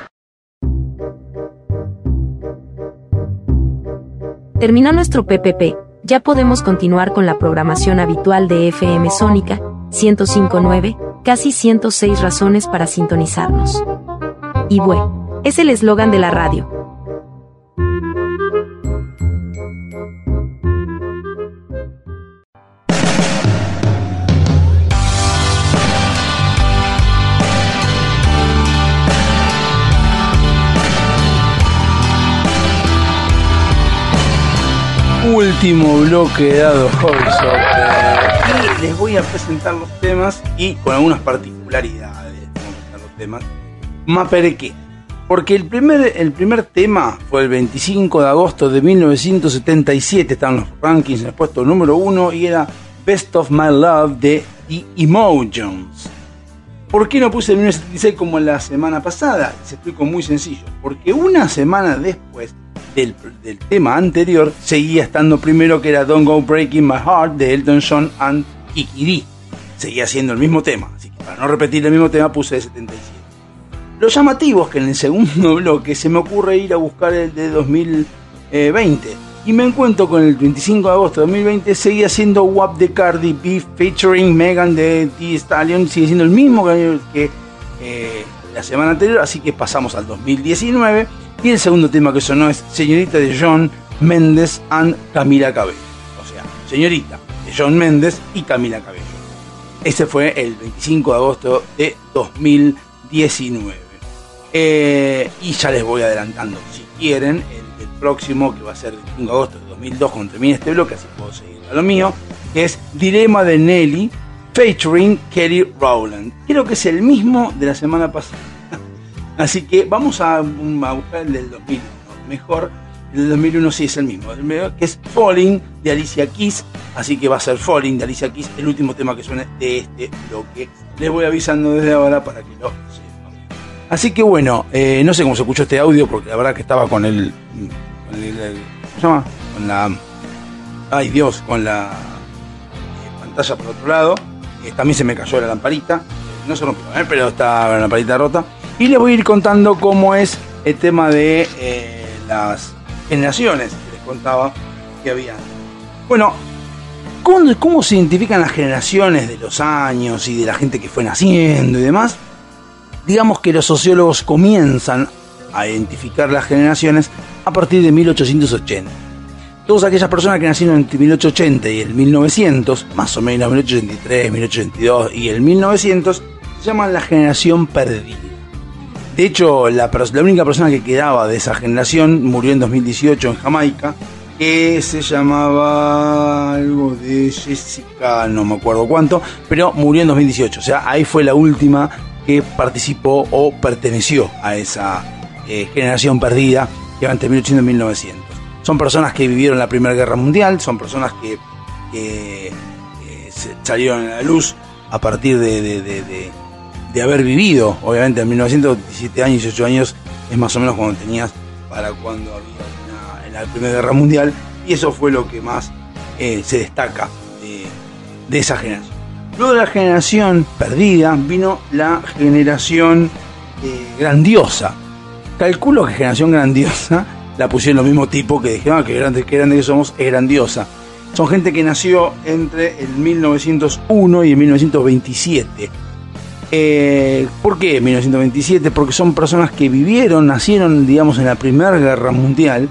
Terminó nuestro PPP, ya podemos continuar con la programación habitual de FM Sónica 1059, casi 106 razones para sintonizarnos. Y bueno, es el eslogan de la radio. Último bloque dado Hobby. Y les voy a presentar los temas y con algunas particularidades. los temas. qué? Porque el primer, el primer tema fue el 25 de agosto de 1977. Estaban los rankings en el puesto número uno y era Best of My Love de The Emotions. ¿Por qué no puse el 1976 como la semana pasada? Se explico muy sencillo. Porque una semana después del, tema anterior seguía estando primero que era Don't Go Breaking My Heart de Elton John and Kikiri. Seguía siendo el mismo tema, así que para no repetir el mismo tema puse el 77. Lo llamativo es que en el segundo bloque se me ocurre ir a buscar el de 2020 y me encuentro con el 25 de agosto de 2020 seguía siendo WAP de Cardi B featuring Megan de T Stallion, sigue siendo el mismo que, eh, la semana anterior, así que pasamos al 2019 y el segundo tema que sonó es Señorita de John Méndez and Camila Cabello. O sea, Señorita de John Méndez y Camila Cabello. Ese fue el 25 de agosto de 2019. Eh, y ya les voy adelantando, si quieren, el, próximo, que va a ser el 25 de agosto de 2002, cuando termine este bloque, así puedo seguir a lo mío, que es Dilema de Nelly, featuring Kelly Rowland. Creo que es el mismo de la semana pasada. Así que vamos a, buscar el del 2001. Mejor, el del 2001 sí es el mismo, que es Falling de Alicia Keys. Así que va a ser Falling de Alicia Keys, el último tema que suene de este bloque. Les voy avisando desde ahora para que lo sepan. Así que bueno, eh, no sé cómo se escuchó este audio, porque la verdad que estaba con el. Con el, ¿Cómo se llama? Con la. Ay Dios, con la eh, pantalla por otro lado. Eh, también se me cayó la lamparita. no se rompió, pero está la lamparita rota. Y les voy a ir contando cómo es el tema de eh, las generaciones que les contaba que había. Bueno, ¿cómo, ¿cómo se identifican las generaciones de los años y de la gente que fue naciendo y demás? Digamos que los sociólogos comienzan a identificar las generaciones a partir de 1880. Todas aquellas personas que nacieron entre 1880 y el 1900, más o menos 1883, 1882 y el 1900, se llaman la generación perdida. De hecho, la, única persona que quedaba de esa generación murió en 2018 en Jamaica, que se llamaba algo de Jessica, no me acuerdo cuánto, pero murió en 2018. O sea, ahí fue la última que participó o perteneció a esa eh, generación perdida que va entre 1800 y 1900. Son personas que vivieron la Primera Guerra Mundial, son personas que, eh, salieron a la luz a partir de, haber vivido, obviamente en 1917 años, 18 años es más o menos cuando tenías para cuando había la Primera Guerra Mundial, y eso fue lo que más eh, se destaca de, esa generación. Luego de la generación perdida vino la generación eh, grandiosa. Calculo que generación grandiosa la pusieron los mismo tipo que dijeron ah, que grande, que que somos, es grandiosa. Son gente que nació entre el 1901 y el 1927. Eh, ¿Por qué 1927? Porque son personas que vivieron, nacieron, digamos, en la Primera Guerra Mundial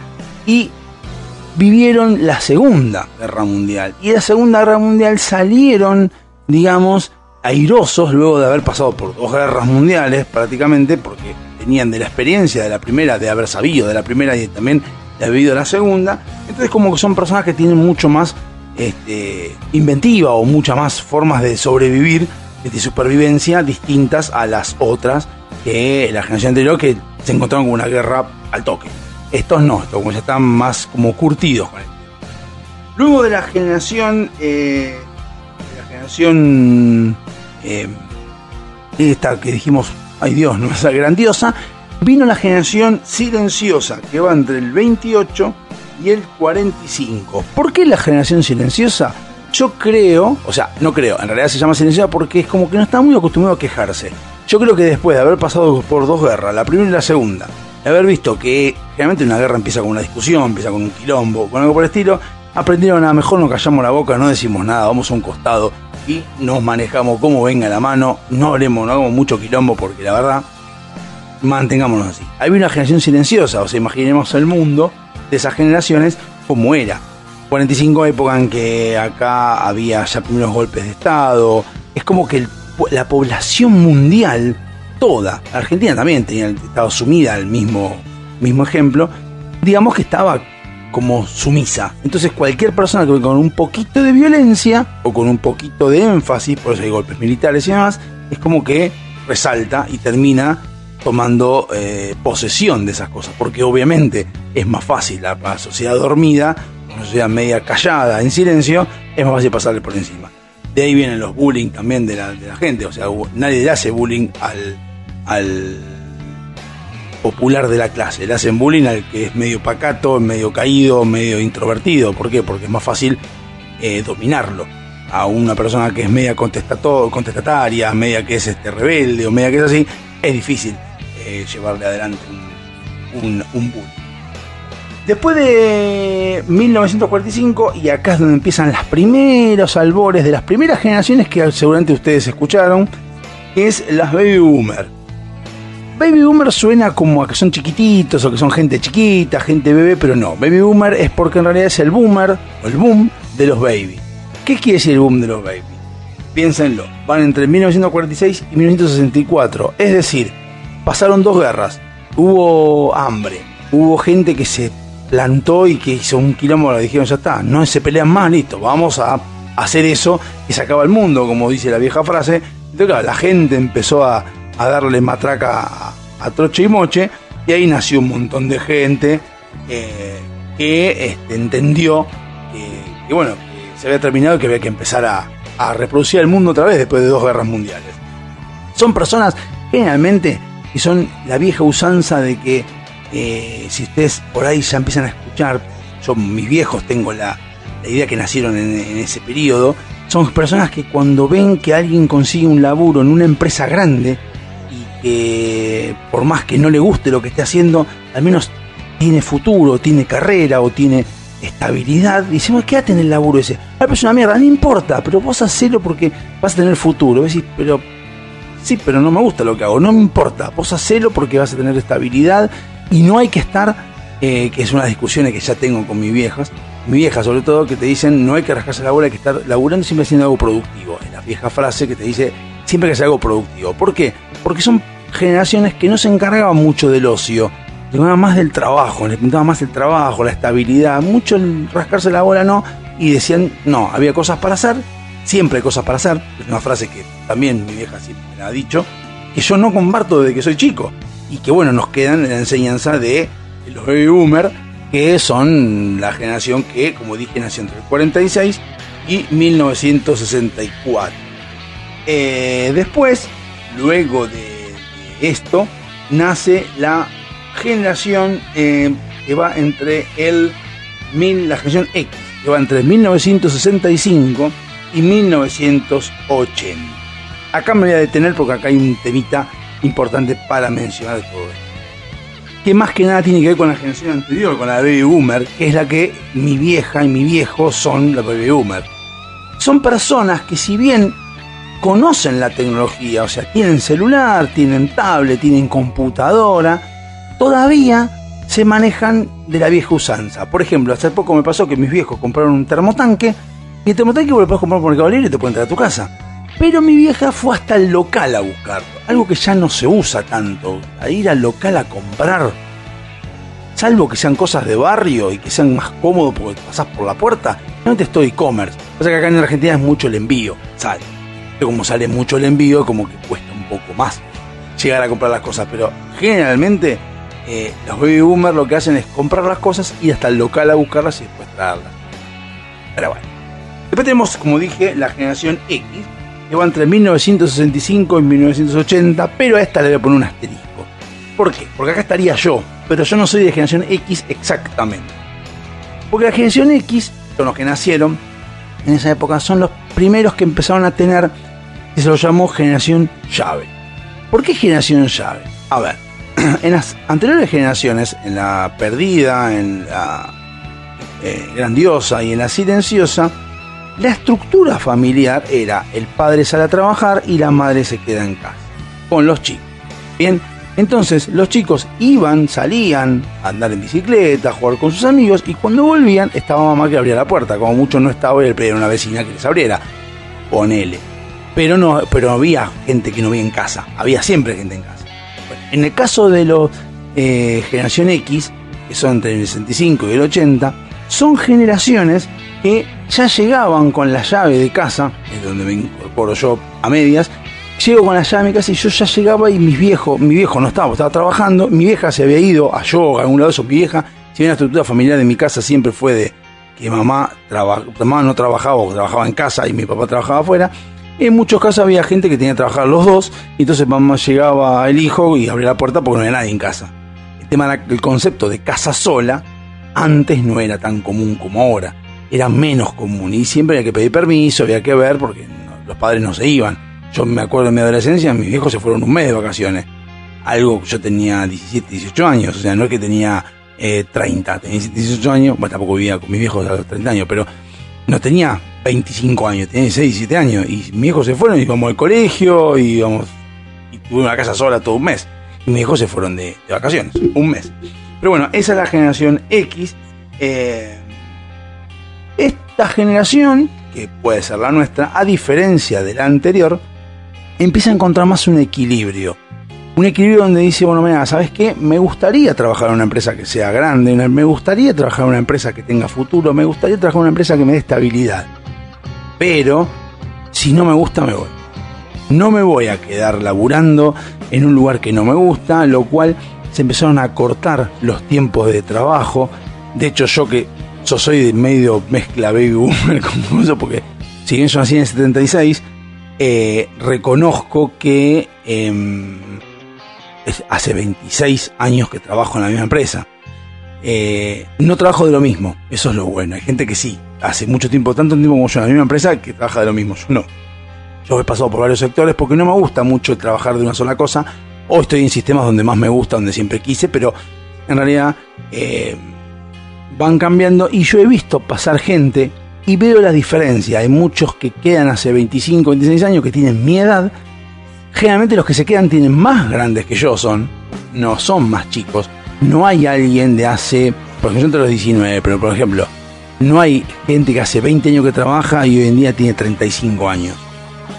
y vivieron la Segunda Guerra Mundial. Y la Segunda Guerra Mundial salieron, digamos, airosos luego de haber pasado por dos guerras mundiales prácticamente, porque tenían de la experiencia de la primera, de haber sabido de la primera y también de haber vivido la segunda. Entonces como que son personas que tienen mucho más este, inventiva o muchas más formas de sobrevivir, de supervivencia distintas a las otras que la generación anterior que se encontraron con una guerra al toque. Estos no, estos ya están más como curtidos Luego de la generación, eh, de la generación eh, esta que dijimos ay Dios, no es grandiosa, vino la generación silenciosa, que va entre el 28 y el 45. ¿Por qué la generación silenciosa? Yo creo, o sea, no creo, en realidad se llama silenciosa porque es como que no está muy acostumbrado a quejarse. Yo creo que después de haber pasado por dos guerras, la primera y la segunda, de haber visto que generalmente una guerra empieza con una discusión, empieza con un quilombo, con algo por el estilo, aprendieron a mejor no callamos la boca, no decimos nada, vamos a un costado, y nos manejamos como venga la mano, no hablemos, no hagamos mucho quilombo porque la verdad, mantengámonos así. Hay una generación silenciosa, o sea, imaginemos el mundo de esas generaciones como era. 45 época en que acá había ya primeros golpes de Estado, es como que la población mundial, toda, Argentina también tenía, estaba sumida al mismo, mismo ejemplo, digamos que estaba como sumisa. Entonces cualquier persona que con un poquito de violencia o con un poquito de énfasis, por eso hay golpes militares y demás, es como que resalta y termina tomando eh, posesión de esas cosas, porque obviamente es más fácil la, la sociedad dormida, una sociedad media callada, en silencio, es más fácil pasarle por encima. De ahí vienen los bullying también de la, gente, o sea, nadie le hace bullying al, al popular de la clase. Le hacen bullying al que es medio pacato, medio caído, medio introvertido. ¿Por qué? Porque es más fácil eh, dominarlo. A una persona que es media contestataria, media que es este rebelde o media que es así, es difícil eh, llevarle adelante un, un, bullying. Después de 1945, y acá es donde empiezan los primeros albores de las primeras generaciones que seguramente ustedes escucharon, es las baby boomer Baby boomer suena como a que son chiquititos o que son gente chiquita, gente bebé, pero no. Baby boomer es porque en realidad es el boomer o el boom de los baby. ¿Qué quiere decir el boom de los baby? Piénsenlo, van entre 1946 y 1964. Es decir, pasaron dos guerras, hubo hambre, hubo gente que se plantó y que hizo un quilombo, le dijeron ya está, no se pelean más, listo, vamos a hacer eso y se acaba el mundo, como dice la vieja frase. Entonces, la gente empezó a, a darle matraca a, Troche y Moche, y ahí nació un montón de gente eh, que este, entendió que, bueno, se había terminado y que había que empezar a, reproducir el mundo otra vez después de dos guerras mundiales. Son personas generalmente que son la vieja usanza de que eh, si ustedes por ahí ya empiezan a escuchar, son mis viejos tengo la, idea que nacieron en, ese periodo, son personas que cuando ven que alguien consigue un laburo en una empresa grande, que por más que no le guste lo que esté haciendo, al menos tiene futuro, tiene carrera o tiene estabilidad. Y decimos, quédate en el laburo ese. Ah, pero es una mierda, no importa, pero vos hacelo porque vas a tener futuro. Decís, pero sí, pero no me gusta lo que hago, no me importa. Vos hacelo porque vas a tener estabilidad y no hay que estar, eh, que es una discusión que ya tengo con mis viejas, mi vieja sobre todo, que te dicen, no hay que rascarse la bola, hay que estar laburando siempre haciendo algo productivo. Es la vieja frase que te dice, siempre que sea algo productivo. ¿Por qué? Porque son generaciones que no se encargaban mucho del ocio, se más del trabajo, les pintaba más el trabajo, la estabilidad, mucho el rascarse la bola no, y decían, no, había cosas para hacer, siempre hay cosas para hacer, es una frase que también mi vieja siempre me ha dicho, que yo no comparto desde que soy chico, y que bueno, nos quedan en la enseñanza de los baby boomers, que son la generación que, como dije, nació entre el 46 y 1964. Eh, después, luego de, esto, nace la generación eh, que va entre el la generación X, que va entre 1965 y 1980. Acá me voy a detener porque acá hay un temita importante para mencionar todo esto. Que más que nada tiene que ver con la generación anterior, con la baby boomer, que es la que mi vieja y mi viejo son la baby boomer. Son personas que si bien conocen la tecnología, o sea, tienen celular, tienen tablet, tienen computadora, todavía se manejan de la vieja usanza. Por ejemplo, hace poco me pasó que mis viejos compraron un termotanque y el termotanque lo puedes comprar por el Libre y te puede entrar a tu casa. Pero mi vieja fue hasta el local a buscarlo, algo que ya no se usa tanto, a ir al local a comprar. Salvo que sean cosas de barrio y que sean más cómodos porque pasás por la puerta, realmente estoy e-commerce. Pasa que acá en Argentina es mucho el envío, sale. Como sale mucho el envío, como que cuesta un poco más llegar a comprar las cosas, pero generalmente eh, los baby boomers lo que hacen es comprar las cosas, y hasta el local a buscarlas y después traerlas. Pero bueno. Después tenemos, como dije, la generación X, va entre 1965 y 1980, pero a esta le voy a poner un asterisco. ¿Por qué? Porque acá estaría yo, pero yo no soy de generación X exactamente. Porque la generación X son los que nacieron en esa época, son los primeros que empezaron a tener, que se lo llamó generación llave. ¿Por qué generación llave? A ver, en las anteriores generaciones, en la perdida, en la eh, grandiosa y en la silenciosa, la estructura familiar era el padre sale a trabajar y la madre se queda en casa con los chicos. Bien, entonces los chicos iban, salían a andar en bicicleta, a jugar con sus amigos y cuando volvían estaba mamá que abría la puerta. Como mucho no estaba el era una vecina que les abriera. Ponele. Pero no, pero había gente que no vivía en casa. Había siempre gente en casa. en el caso de los eh, generación X, que son entre el 65 y el 80, son generaciones que ya llegaban con la llave de casa, es donde me incorporo yo a medias, llego con la llave de mi casa y yo ya llegaba y mis viejos, mi viejo no estaba, estaba trabajando, mi vieja se había ido a yoga, a algún lado eso, mi vieja, si bien la estructura familiar de mi casa siempre fue de que mamá, mamá no trabajaba o trabajaba en casa y mi papá trabajaba afuera, en muchos casos había gente que tenía que trabajar los dos, y entonces mamá llegaba el hijo y abría la puerta porque no había nadie en casa. El tema el concepto de casa sola antes no era tan común como ahora era menos común y siempre había que pedir permiso, había que ver porque los padres no se iban. Yo me acuerdo en mi adolescencia, mis viejos se fueron un mes de vacaciones. Algo, yo tenía 17, 18 años, o sea, no es que tenía eh, 30, tenía 18 años, bueno, tampoco vivía con mis viejos a los 30 años, pero no tenía 25 años, tenía 16, 17 años, y mis viejos se fueron, íbamos al colegio, íbamos, y tuve una casa sola todo un mes, y mis hijos se fueron de, de vacaciones, un mes. Pero bueno, esa es la generación X. Eh, esta generación, que puede ser la nuestra, a diferencia de la anterior, empieza a encontrar más un equilibrio. Un equilibrio donde dice, bueno, mira, ¿sabes qué? Me gustaría trabajar en una empresa que sea grande, me gustaría trabajar en una empresa que tenga futuro, me gustaría trabajar en una empresa que me dé estabilidad. Pero, si no me gusta, me voy. No me voy a quedar laburando en un lugar que no me gusta, lo cual se empezaron a cortar los tiempos de trabajo. De hecho, yo que yo soy de medio mezcla baby boomer confuso porque si bien yo nací en el 76, eh, reconozco que em, hace 26 años que trabajo en la misma empresa. Eh, no trabajo de lo mismo, eso es lo bueno. Hay gente que sí, hace mucho tiempo, tanto tiempo como yo en la misma empresa, que trabaja de lo mismo. Yo no. Yo he pasado por varios sectores porque no me gusta mucho trabajar de una sola cosa. O estoy en sistemas donde más me gusta, donde siempre quise, pero en realidad eh, van cambiando y yo he visto pasar gente y veo la diferencia. Hay muchos que quedan hace 25, 26 años que tienen mi edad. Generalmente los que se quedan tienen más grandes que yo son, no son más chicos. No hay alguien de hace, por ejemplo, yo entre los 19, pero por ejemplo, no hay gente que hace 20 años que trabaja y hoy en día tiene 35 años.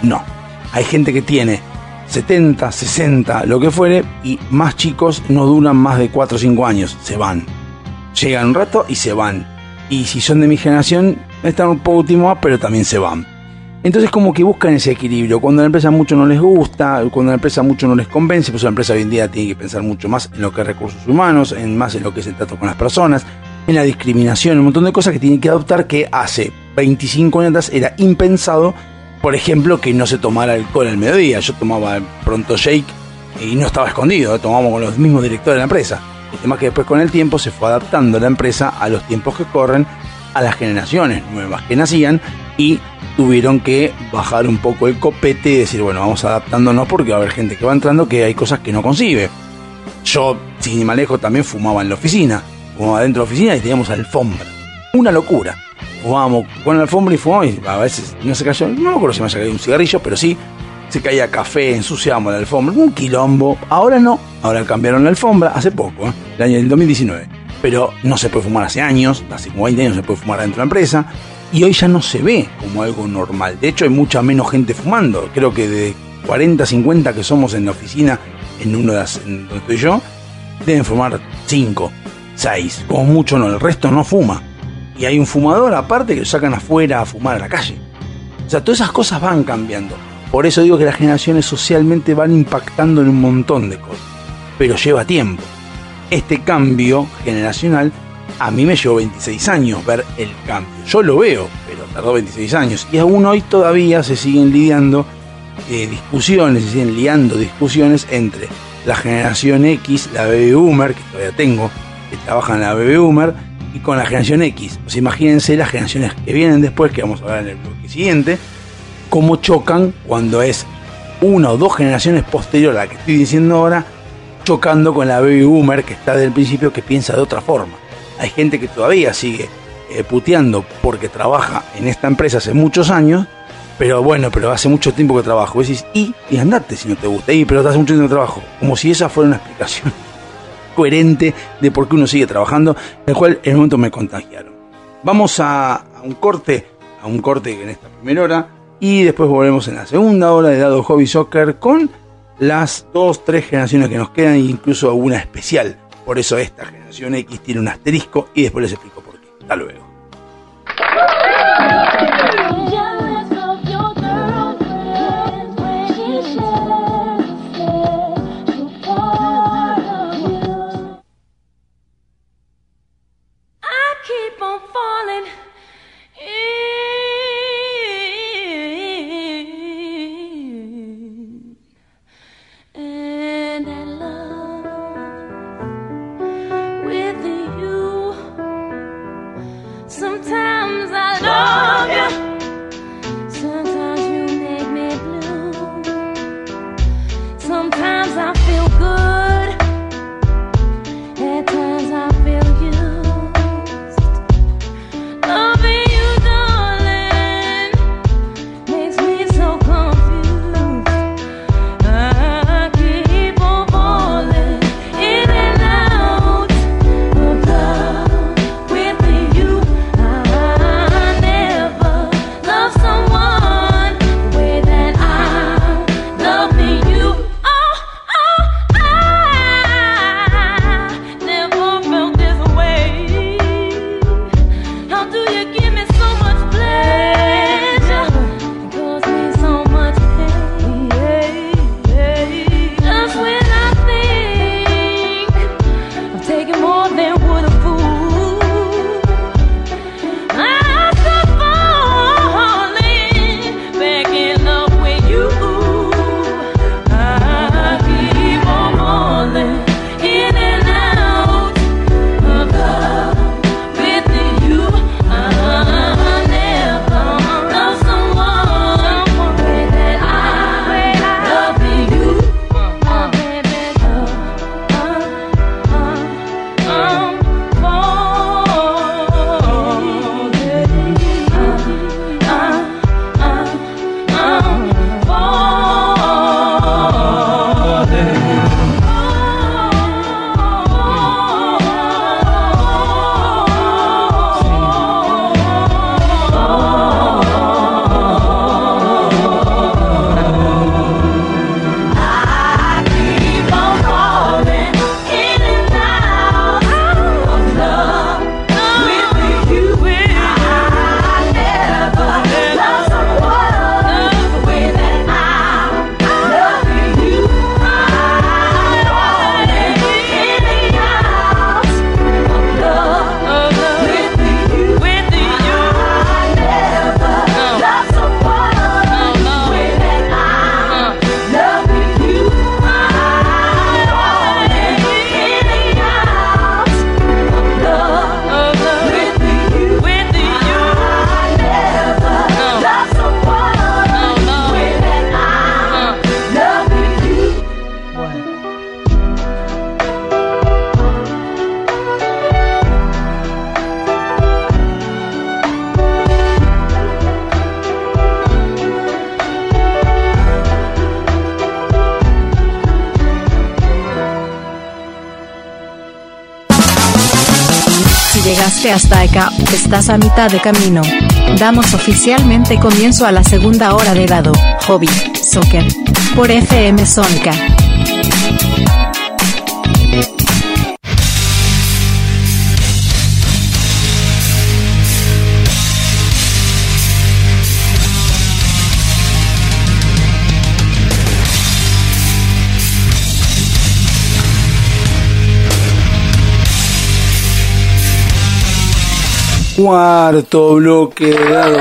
No, hay gente que tiene 70, 60, lo que fuere, y más chicos no duran más de 4 o 5 años, se van llegan un rato y se van. Y si son de mi generación, están un poco últimos, pero también se van. Entonces como que buscan ese equilibrio. Cuando la empresa mucho no les gusta, cuando la empresa mucho no les convence, pues la empresa hoy en día tiene que pensar mucho más en lo que es recursos humanos, en más en lo que es el trato con las personas, en la discriminación, un montón de cosas que tienen que adoptar que hace 25 años atrás era impensado, por ejemplo, que no se tomara alcohol al mediodía. Yo tomaba pronto shake y no estaba escondido, tomábamos con los mismos directores de la empresa. El tema es que después con el tiempo se fue adaptando la empresa a los tiempos que corren, a las generaciones nuevas que nacían y tuvieron que bajar un poco el copete y decir, bueno, vamos adaptándonos porque va a haber gente que va entrando que hay cosas que no concibe. Yo, sin lejos, también fumaba en la oficina, fumaba dentro de la oficina y teníamos alfombra. Una locura. Fumábamos con la alfombra y fumábamos y a veces no se cayó, no me acuerdo si me había caído un cigarrillo, pero sí se caía café, ensuciábamos la alfombra, un quilombo. Ahora no, ahora cambiaron la alfombra hace poco, ¿eh? el año del 2019. Pero no se puede fumar hace años, hace como 20 años se puede fumar dentro de la empresa. Y hoy ya no se ve como algo normal. De hecho, hay mucha menos gente fumando. Creo que de 40, 50 que somos en la oficina, en uno de las, en donde estoy yo, deben fumar 5, 6. Como mucho no, el resto no fuma. Y hay un fumador aparte que lo sacan afuera a fumar a la calle. O sea, todas esas cosas van cambiando. Por eso digo que las generaciones socialmente van impactando en un montón de cosas. Pero lleva tiempo. Este cambio generacional a mí me llevó 26 años ver el cambio. Yo lo veo, pero tardó 26 años. Y aún hoy todavía se siguen lidiando eh, discusiones, se siguen liando discusiones entre la generación X, la baby boomer, que todavía tengo, que trabaja en la baby boomer, y con la generación X. Imagínense las generaciones que vienen después, que vamos a ver en el bloque siguiente, cómo chocan cuando es una o dos generaciones posterior a la que estoy diciendo ahora, chocando con la baby boomer que está desde el principio que piensa de otra forma. Hay gente que todavía sigue eh, puteando porque trabaja en esta empresa hace muchos años, pero bueno, pero hace mucho tiempo que trabajo. Y decís, y, y andate si no te gusta, y pero hace mucho tiempo que trabajo. Como si esa fuera una explicación coherente de por qué uno sigue trabajando, el cual en el momento me contagiaron. Vamos a un corte, a un corte en esta primera hora y después volvemos en la segunda hora de Dado Hobby Soccer con las dos, tres generaciones que nos quedan incluso una especial. Por eso esta generación X tiene un asterisco y después les explico por qué. Hasta luego. Estás a mitad de camino. Damos oficialmente comienzo a la segunda hora de dado, hobby, soccer, por FM Sonca. Cuarto bloque dado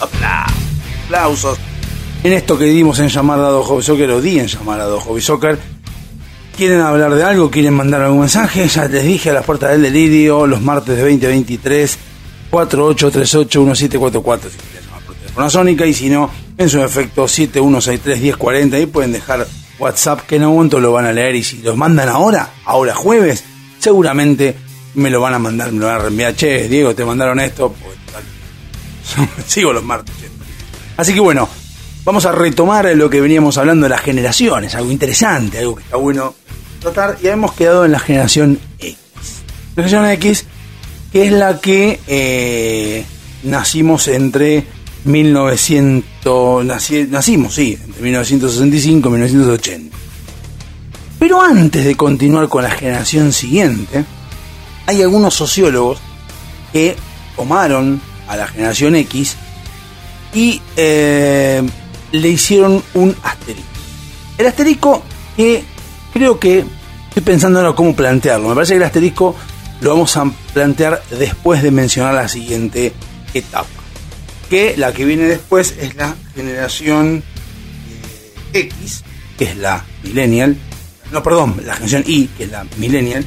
Aplausos. En esto que dimos en llamar dado Hobby Soccer, o di en llamar dado Hobby Soccer, ¿quieren hablar de algo? ¿Quieren mandar algún mensaje? Ya les dije a las puertas del delirio, los martes de 2023, 48381744 si quieren llamar por teléfono sónica y si no, en su efecto 71631040 ahí pueden dejar WhatsApp que en un momento lo van a leer y si los mandan ahora, ahora jueves, seguramente me lo van a mandar, me lo van a reenviar. Che, Diego, te mandaron esto. Pues, sigo los martes. Así que bueno, vamos a retomar lo que veníamos hablando de las generaciones, algo interesante, algo que está bueno tratar. Y hemos quedado en la generación X. La generación X, que es la que eh, nacimos entre 1900. nacimos, sí, entre 1965 y 1980. Pero antes de continuar con la generación siguiente, hay algunos sociólogos que tomaron a la generación X y eh, le hicieron un asterisco. El asterisco que creo que estoy pensando ahora cómo plantearlo. Me parece que el asterisco lo vamos a plantear después de mencionar la siguiente etapa. Que la que viene después es la generación eh, X, que es la millennial. No, perdón, la generación Y, que es la millennial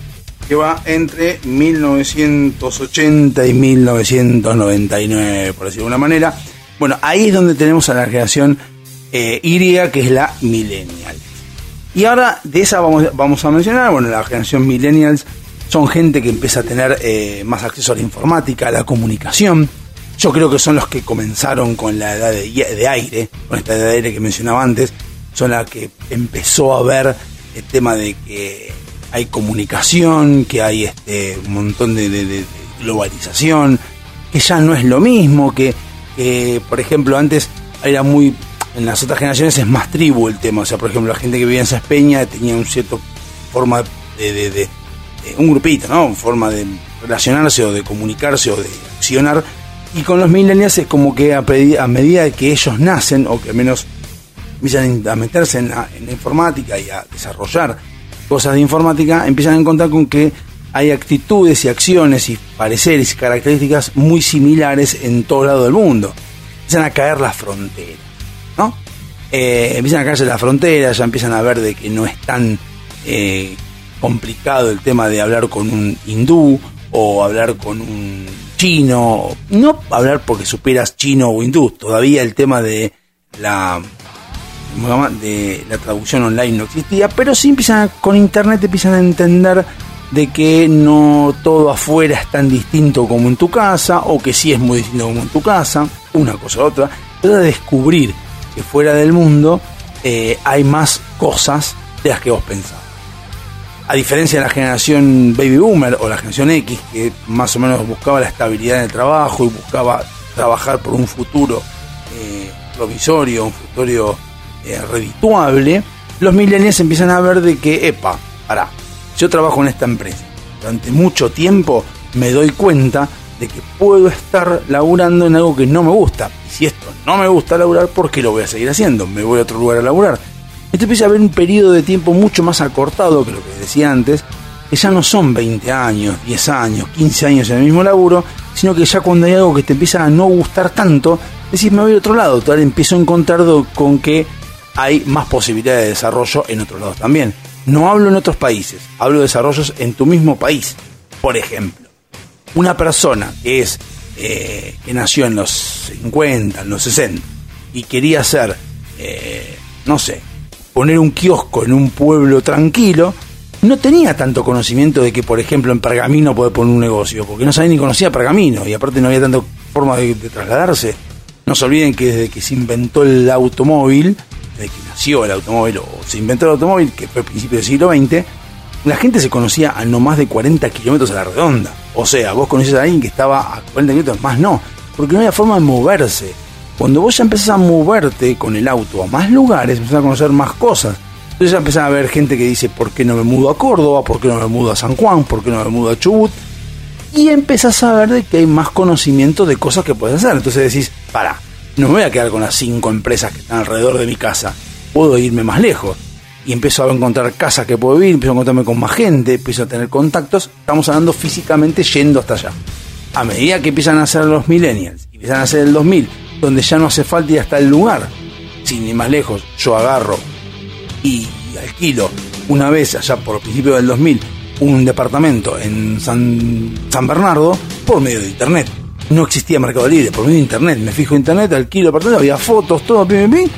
que va entre 1980 y 1999, por decirlo de una manera. Bueno, ahí es donde tenemos a la generación eh, Y, que es la millennial. Y ahora de esa vamos, vamos a mencionar, bueno, la generación millennials son gente que empieza a tener eh, más acceso a la informática, a la comunicación. Yo creo que son los que comenzaron con la edad de, de aire, con esta edad de aire que mencionaba antes, son las que empezó a ver el tema de que hay comunicación, que hay este, un montón de, globalización, que ya no es lo mismo, que, por ejemplo antes era muy, en las otras generaciones es más tribu el tema, o sea, por ejemplo la gente que vivía en Saspeña tenía un cierto forma de, un grupito, ¿no? Forma de relacionarse o de comunicarse o de accionar. Y con los millennials es como que a, medida que ellos nacen, o que al menos empiezan a meterse en la informática y a desarrollar cosas de informática, empiezan a encontrar con que hay actitudes y acciones y pareceres y características muy similares en todo lado del mundo. Empiezan a caer las fronteras, ¿no? Eh, empiezan a caerse las fronteras, ya empiezan a ver de que no es tan eh, complicado el tema de hablar con un hindú o hablar con un chino, no hablar porque superas chino o hindú, todavía el tema de la de la traducción online no existía, pero sí empiezan con internet empiezan a entender de que no todo afuera es tan distinto como en tu casa, o que sí es muy distinto como en tu casa, una cosa u otra, pero de descubrir que fuera del mundo eh, hay más cosas de las que vos pensás. A diferencia de la generación Baby Boomer o la generación X, que más o menos buscaba la estabilidad en el trabajo y buscaba trabajar por un futuro eh, provisorio, un futuro eh, los millennials empiezan a ver de que, epa, para yo trabajo en esta empresa. Durante mucho tiempo me doy cuenta de que puedo estar laburando en algo que no me gusta. Y si esto no me gusta laburar, ¿por qué lo voy a seguir haciendo? Me voy a otro lugar a laburar. Entonces empieza a haber un periodo de tiempo mucho más acortado que lo que decía antes, que ya no son 20 años, 10 años, 15 años en el mismo laburo, sino que ya cuando hay algo que te empieza a no gustar tanto, decís me voy a otro lado, tal empiezo a encontrar con que hay más posibilidades de desarrollo en otros lados también. No hablo en otros países, hablo de desarrollos en tu mismo país. Por ejemplo, una persona que es eh, que nació en los 50, en los 60 y quería hacer, eh, no sé, poner un kiosco en un pueblo tranquilo, no tenía tanto conocimiento de que, por ejemplo, en Pergamino puede poner un negocio, porque no sabía ni conocía Pergamino y aparte no había tanta forma de trasladarse. No se olviden que desde que se inventó el automóvil, de que nació el automóvil o se inventó el automóvil, que fue a principios del siglo XX, la gente se conocía a no más de 40 kilómetros a la redonda. O sea, vos conocías a alguien que estaba a 40 kilómetros, más no, porque no había forma de moverse. Cuando vos ya empezás a moverte con el auto a más lugares, empezás a conocer más cosas. Entonces ya empezás a ver gente que dice, ¿por qué no me mudo a Córdoba? ¿Por qué no me mudo a San Juan? ¿Por qué no me mudo a Chubut? Y empezás a ver de que hay más conocimiento de cosas que puedes hacer. Entonces decís, para, no me voy a quedar con las cinco empresas que están alrededor de mi casa. Puedo irme más lejos y empiezo a encontrar casas que puedo vivir, empiezo a encontrarme con más gente, empiezo a tener contactos, estamos hablando físicamente yendo hasta allá. A medida que empiezan a hacer los millennials, empiezan a hacer el 2000, donde ya no hace falta ir hasta el lugar, sin ir más lejos, yo agarro y alquilo una vez allá por principio del 2000 un departamento en San, San Bernardo por medio de internet. No existía Mercado Libre, por medio de internet. Me fijo internet, alquilo departamento, había fotos, todo, pim, pim, pim.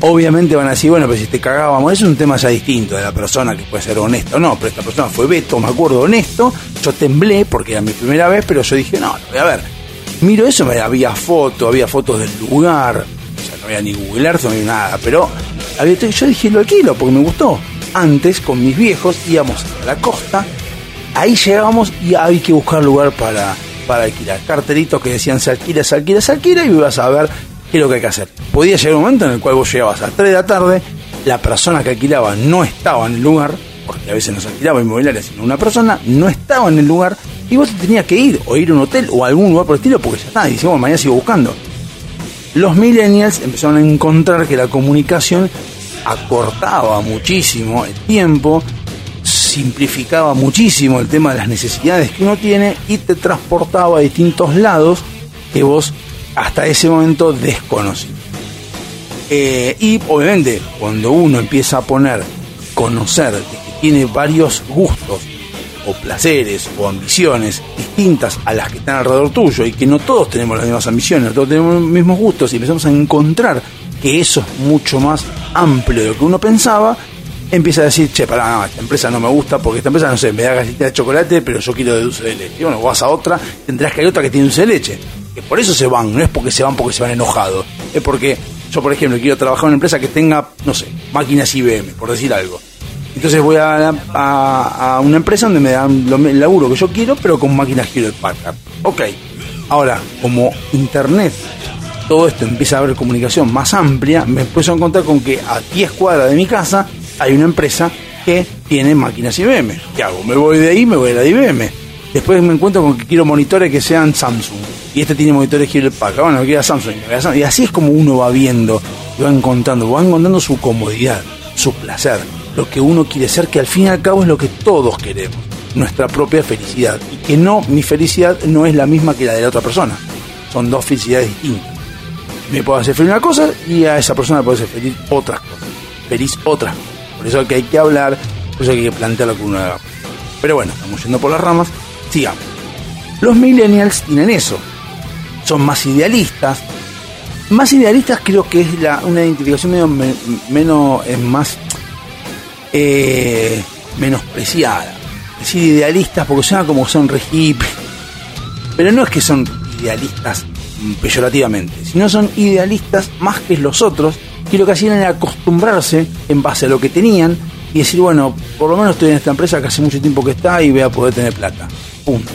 Obviamente van a decir, bueno, pero si te cagábamos, es un tema ya distinto de la persona que puede ser honesta o no, pero esta persona fue Beto, me acuerdo, honesto, yo temblé porque era mi primera vez, pero yo dije, no, voy a ver, miro eso, había fotos, había fotos del lugar, o sea, no había ni Google Earth, había nada, pero yo dije, lo alquilo porque me gustó. Antes, con mis viejos, íbamos a la costa, ahí llegábamos y había que buscar lugar para, para alquilar. Cartelitos que decían se alquila, se alquila, se alquila y ibas a ver qué es lo que hay que hacer. Podía llegar un momento en el cual vos llegabas a las 3 de la tarde, la persona que alquilaba no estaba en el lugar, porque a veces no se alquilaba inmobiliaria, sino una persona no estaba en el lugar y vos te tenías que ir, o ir a un hotel o a algún lugar por el estilo, porque ya está, y decimos, mañana sigo buscando. Los millennials empezaron a encontrar que la comunicación acortaba muchísimo el tiempo, simplificaba muchísimo el tema de las necesidades que uno tiene y te transportaba a distintos lados que vos hasta ese momento desconocido. Eh, y obviamente cuando uno empieza a poner, conocer que tiene varios gustos o placeres o ambiciones distintas a las que están alrededor tuyo y que no todos tenemos las mismas ambiciones, todos tenemos los mismos gustos y empezamos a encontrar que eso es mucho más amplio de lo que uno pensaba, empieza a decir, che, para esta empresa no me gusta porque esta empresa, no sé, me da galletitas de chocolate, pero yo quiero de dulce de leche. Y bueno, vas a otra, tendrás que hay otra que tiene dulce de leche por eso se van, no es porque se van porque se van enojados, es porque yo, por ejemplo, quiero trabajar en una empresa que tenga, no sé, máquinas IBM, por decir algo. Entonces voy a, a, una empresa donde me dan el laburo que yo quiero, pero con máquinas Hewlett Packard. Ok, ahora, como Internet, todo esto empieza a haber comunicación más amplia, me empiezo a encontrar con que a 10 cuadras de mi casa hay una empresa que tiene máquinas IBM. ¿Qué hago? Me voy de ahí, me voy a la de IBM. Después me encuentro con que quiero monitores que sean Samsung y este tiene monitores Hewlett Packard, bueno, quiero Samsung, y así es como uno va viendo, va encontrando, va encontrando su comodidad, su placer, lo que uno quiere ser, que al fin y al cabo es lo que todos queremos, nuestra propia felicidad, y que no, mi felicidad no es la misma que la de la otra persona, son dos felicidades distintas. Me puedo hacer feliz una cosa y a esa persona le puede hacer feliz otras cosas, feliz otras Por eso que hay que hablar, por eso hay que plantearlo con una... Pero bueno, estamos yendo por las ramas, sigamos. Los millennials tienen eso, son más idealistas. Más idealistas creo que es la, una identificación menos, es más eh, menospreciada. Es decir, idealistas porque suena como son re Pero no es que son idealistas peyorativamente, sino son idealistas más que los otros, que lo que hacían era acostumbrarse en base a lo que tenían y decir, bueno, por lo menos estoy en esta empresa que hace mucho tiempo que está y voy a poder tener plata. Punto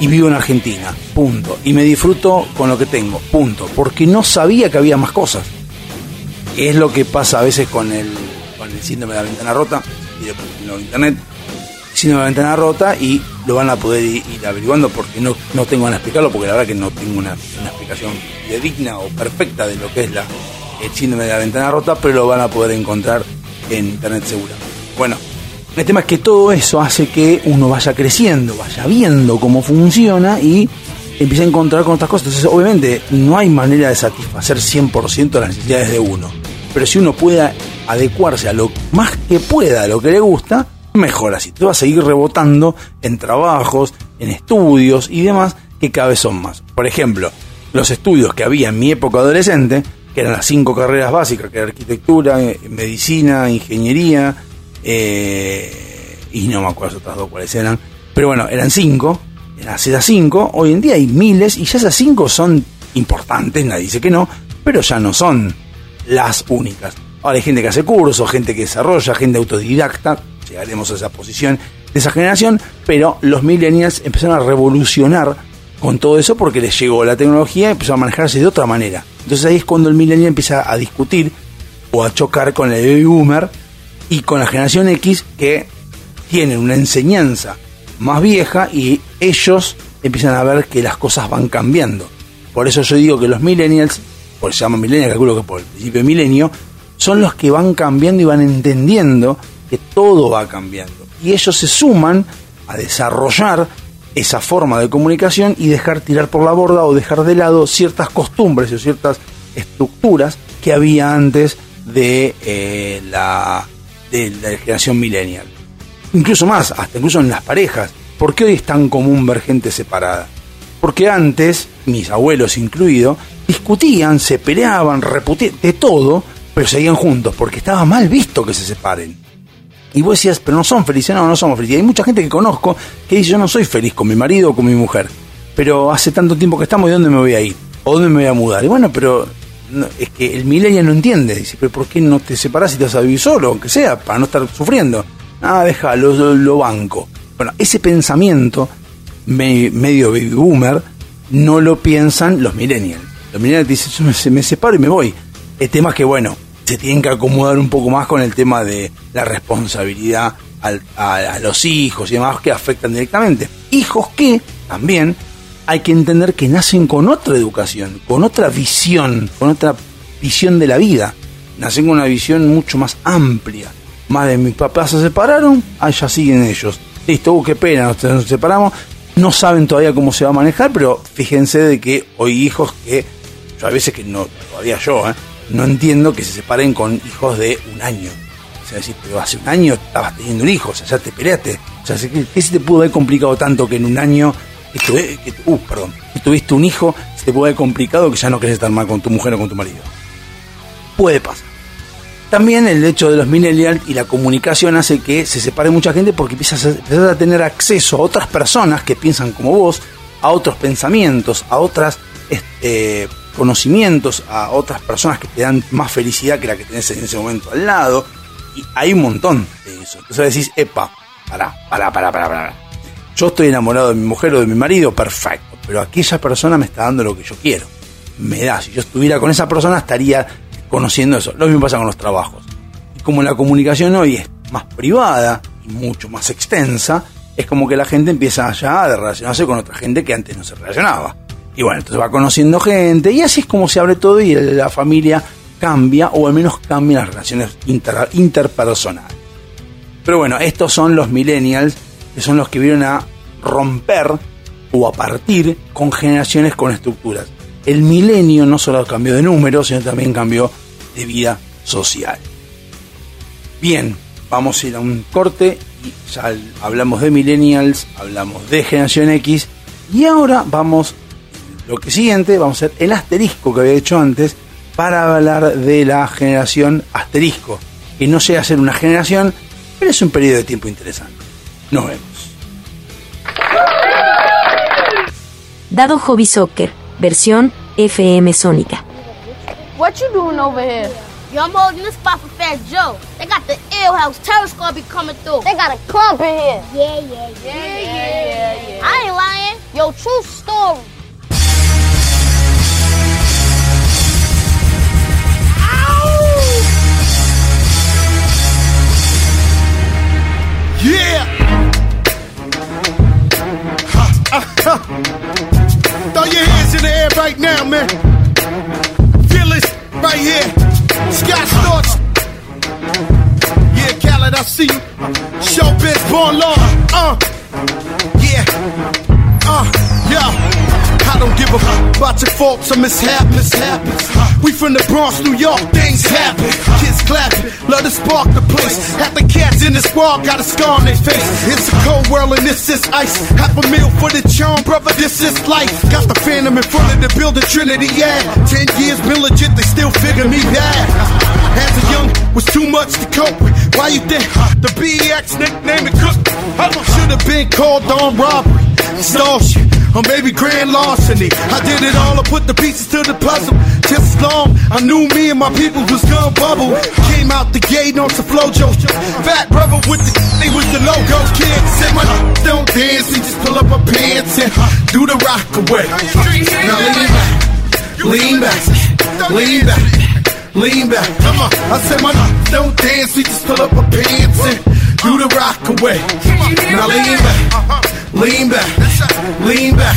y vivo en Argentina, punto. Y me disfruto con lo que tengo, punto. Porque no sabía que había más cosas. Es lo que pasa a veces con el, con el síndrome de la ventana rota y después en internet. Síndrome de la ventana rota y lo van a poder ir, averiguando porque no, no tengo a explicarlo, porque la verdad que no tengo una, una explicación digna o perfecta de lo que es la, el síndrome de la ventana rota, pero lo van a poder encontrar en internet segura. Bueno, el tema es que todo eso hace que uno vaya creciendo, vaya viendo cómo funciona y empiece a encontrar con otras cosas. Obviamente, no hay manera de satisfacer 100% las necesidades de uno. Pero si uno puede adecuarse a lo más que pueda a lo que le gusta, mejor así. Te va a seguir rebotando en trabajos, en estudios y demás que cada vez son más. Por ejemplo, los estudios que había en mi época adolescente, que eran las cinco carreras básicas, que era arquitectura, eh, medicina, ingeniería, eh, y no me acuerdo otras dos cuáles eran, pero bueno, eran cinco, eran esas cinco, hoy en día hay miles y ya esas cinco son importantes, nadie dice que no, pero ya no son las únicas. Ahora hay gente que hace cursos, gente que desarrolla, gente autodidacta, llegaremos a esa posición de esa generación, pero los millennials empezaron a revolucionar con todo eso porque les llegó la tecnología y empezó a manejarse de otra manera. Entonces ahí es cuando el millennial empieza a discutir o a chocar con el baby boomer y con la generación X que tienen una enseñanza más vieja y ellos empiezan a ver que las cosas van cambiando. Por eso yo digo que los millennials, por se llaman millennials, calculo que por el principio de milenio, son los que van cambiando y van entendiendo que todo va cambiando. Y ellos se suman a desarrollar esa forma de comunicación y dejar tirar por la borda o dejar de lado ciertas costumbres o ciertas estructuras que había antes de, eh, la, de la generación millennial. Incluso más, hasta incluso en las parejas. ¿Por qué hoy es tan común ver gente separada? Porque antes, mis abuelos incluidos, discutían, se peleaban, reputían, de todo, pero seguían juntos, porque estaba mal visto que se separen. Y vos decías, pero no son felices, no, no somos felices. Y hay mucha gente que conozco que dice, yo no soy feliz con mi marido o con mi mujer, pero hace tanto tiempo que estamos, ¿y dónde me voy a ir? ¿O dónde me voy a mudar? Y bueno, pero es que el millennial no entiende. Dice, pero ¿por qué no te separas y te vas a vivir solo, aunque sea, para no estar sufriendo? Ah, déjalo, lo, lo banco. Bueno, ese pensamiento medio baby boomer no lo piensan los millennials. Los millennials dicen, yo me, me separo y me voy. El tema es que, bueno, se tienen que acomodar un poco más con el tema de la responsabilidad a, los hijos y demás que afectan directamente. Hijos que también hay que entender que nacen con otra educación, con otra visión, con otra visión de la vida. Nacen con una visión mucho más amplia. Más de mis papás se separaron, allá siguen ellos. Listo, uh, qué pena, nos separamos. No saben todavía cómo se va a manejar, pero fíjense de que hoy hijos que, yo a veces que no, todavía yo, ¿eh? No entiendo que se separen con hijos de un año. O sea, decir, pero hace un año estabas teniendo un hijo, o sea, ya te peleaste. O sea, ¿qué, se te pudo haber complicado tanto que en un año que, uh, perdón, tuviste un hijo, se te puede haber complicado que ya no querés estar mal con tu mujer o con tu marido? Puede pasar. También el hecho de los millennials y la comunicación hace que se separe mucha gente porque empiezas a, a tener acceso a otras personas que piensan como vos, a otros pensamientos, a otras este, conocimientos a otras personas que te dan más felicidad que la que tenés en ese momento al lado. Y hay un montón de eso. Entonces decís, epa, pará, pará, pará, pará, pará. Yo estoy enamorado de mi mujer o de mi marido, perfecto. Pero aquella persona me está dando lo que yo quiero. Me da. Si yo estuviera con esa persona, estaría conociendo eso. Lo mismo pasa con los trabajos. Y como la comunicación hoy es más privada y mucho más extensa, es como que la gente empieza ya a relacionarse con otra gente que antes no se relacionaba. Y bueno, entonces va conociendo gente y así es como se abre todo y la familia cambia o al menos cambian las relaciones interpersonales. Pero bueno, estos son los millennials que son los que vieron a romper o a partir con generaciones con estructuras. El milenio no solo cambió de número, sino también cambió de vida social. Bien, vamos a ir a un corte y ya hablamos de millennials, hablamos de generación X y ahora vamos lo que siguiente, vamos a hacer el asterisco que había hecho antes para hablar de la generación asterisco. Que no sea ser una generación, pero es un periodo de tiempo interesante. Nos vemos. Dado Hobby Soccer, versión FM Sónica. What you doing over here? Yo, I'm holding this spot for Fat Joe. They got the ill house. Terror's gonna be coming through. They got a club in here. Yeah, yeah, yeah, yeah, yeah, yeah. yeah. I ain't lying. Yo, true story. Yeah! Throw your hands in the air right now, man. Feel it right here. Scott Storch. Yeah, Khaled, I see you. Showbiz, born law. Uh, yeah. Uh, yeah. I don't give a fuck about your faults or mishaps. We from the Bronx, New York, things happen. Kids clapping, love to spark the place. Half the cats in the squad got a scar on their face. It's a cold world and this is ice. Half a meal for the charm, brother, this is life. Got the phantom in front of the building, Trinity, yeah. Ten years been legit, they still figure me bad. As a young, was too much to cope with. Why you think the BX nickname it cook? Should've been called on robbery, extortion, or maybe grand larceny. I did it all, I put the pieces to the puzzle. Just as long I knew me and my people was gonna bubble. Came out the gate on some flojo. Fat brother with the they was the logo. Kid said my don't dance, we just pull up our pants and do the rock away. Now lean back, lean back, lean back. Lean back, come on. I said my don't dance, we just pull up our pants and do the rock away. Now lean back, lean back, lean back,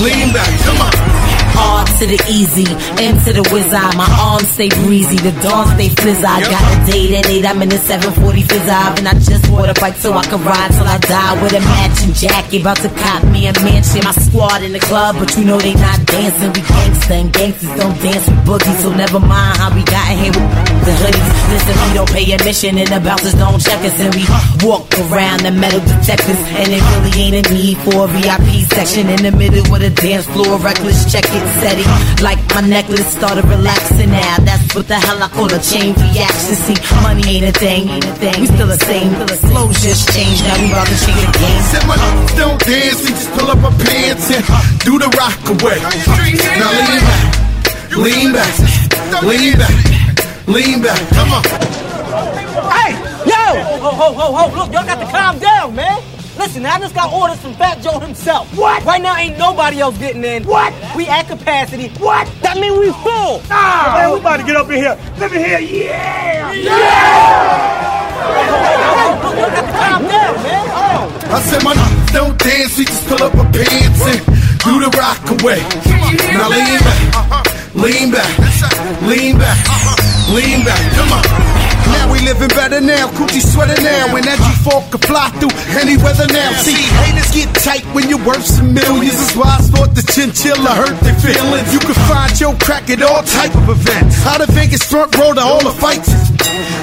lean back, come on. Hard to the easy, M to the wizard. My arms stay breezy, the dawn stay fizz. I got a date at 8, I'm in the 740 fizz and I just bought a bike so I can ride till I die with a matching jacket. About to cop me a mansion, my squad in the club, but you know they not dancing. We gangsta and gangsters don't dance with boogies, so never mind how we got here with the hoodies. Listen, we don't pay admission and the bouncers don't check us, and we walk around the metal detectors, and it really ain't a need for a VIP section in the middle with a dance floor, reckless check it steady. Like my necklace started relaxing now. That's what the hell I call a chain reaction. See, money ain't a thing, ain't a thing. We still the same, the flow just changed. Now we about to change the game. Said my don't dance, we just pull up our pants and do the rock away. Now lean back, lean back, lean back, lean back. Come on. Hey, yo! Ho, ho, ho, ho, look, y'all got to calm down, man. Listen, I just got orders from Fat Joe himself. What? Right now, ain't nobody else getting in. What? We at capacity. What? That mean we full. Ah, man, we about to get up in here. Let me hear, yeah! Yeah! Calm down, man. Oh. I said my don't dance, we just pull up our pants and do the rock away. Now lean back, lean back, lean back, lean back. Come on. We living better now, coochie sweater now, and that G4 can fly through any weather now. See, haters get tight when you're worth some millions. That's why I thought the chinchilla hurt their feelings. You can find your crack at all type of events. Out of Vegas front row to all the fights.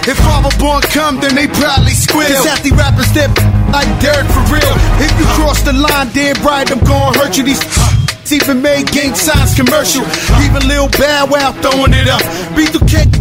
If Father Born come, then they probably squeal. At the rappers that like Derek for real. If you cross the line, damn right, I'm gonna hurt you. These even made gang signs commercial. Even Lil Bow Wow throwing it up. B2K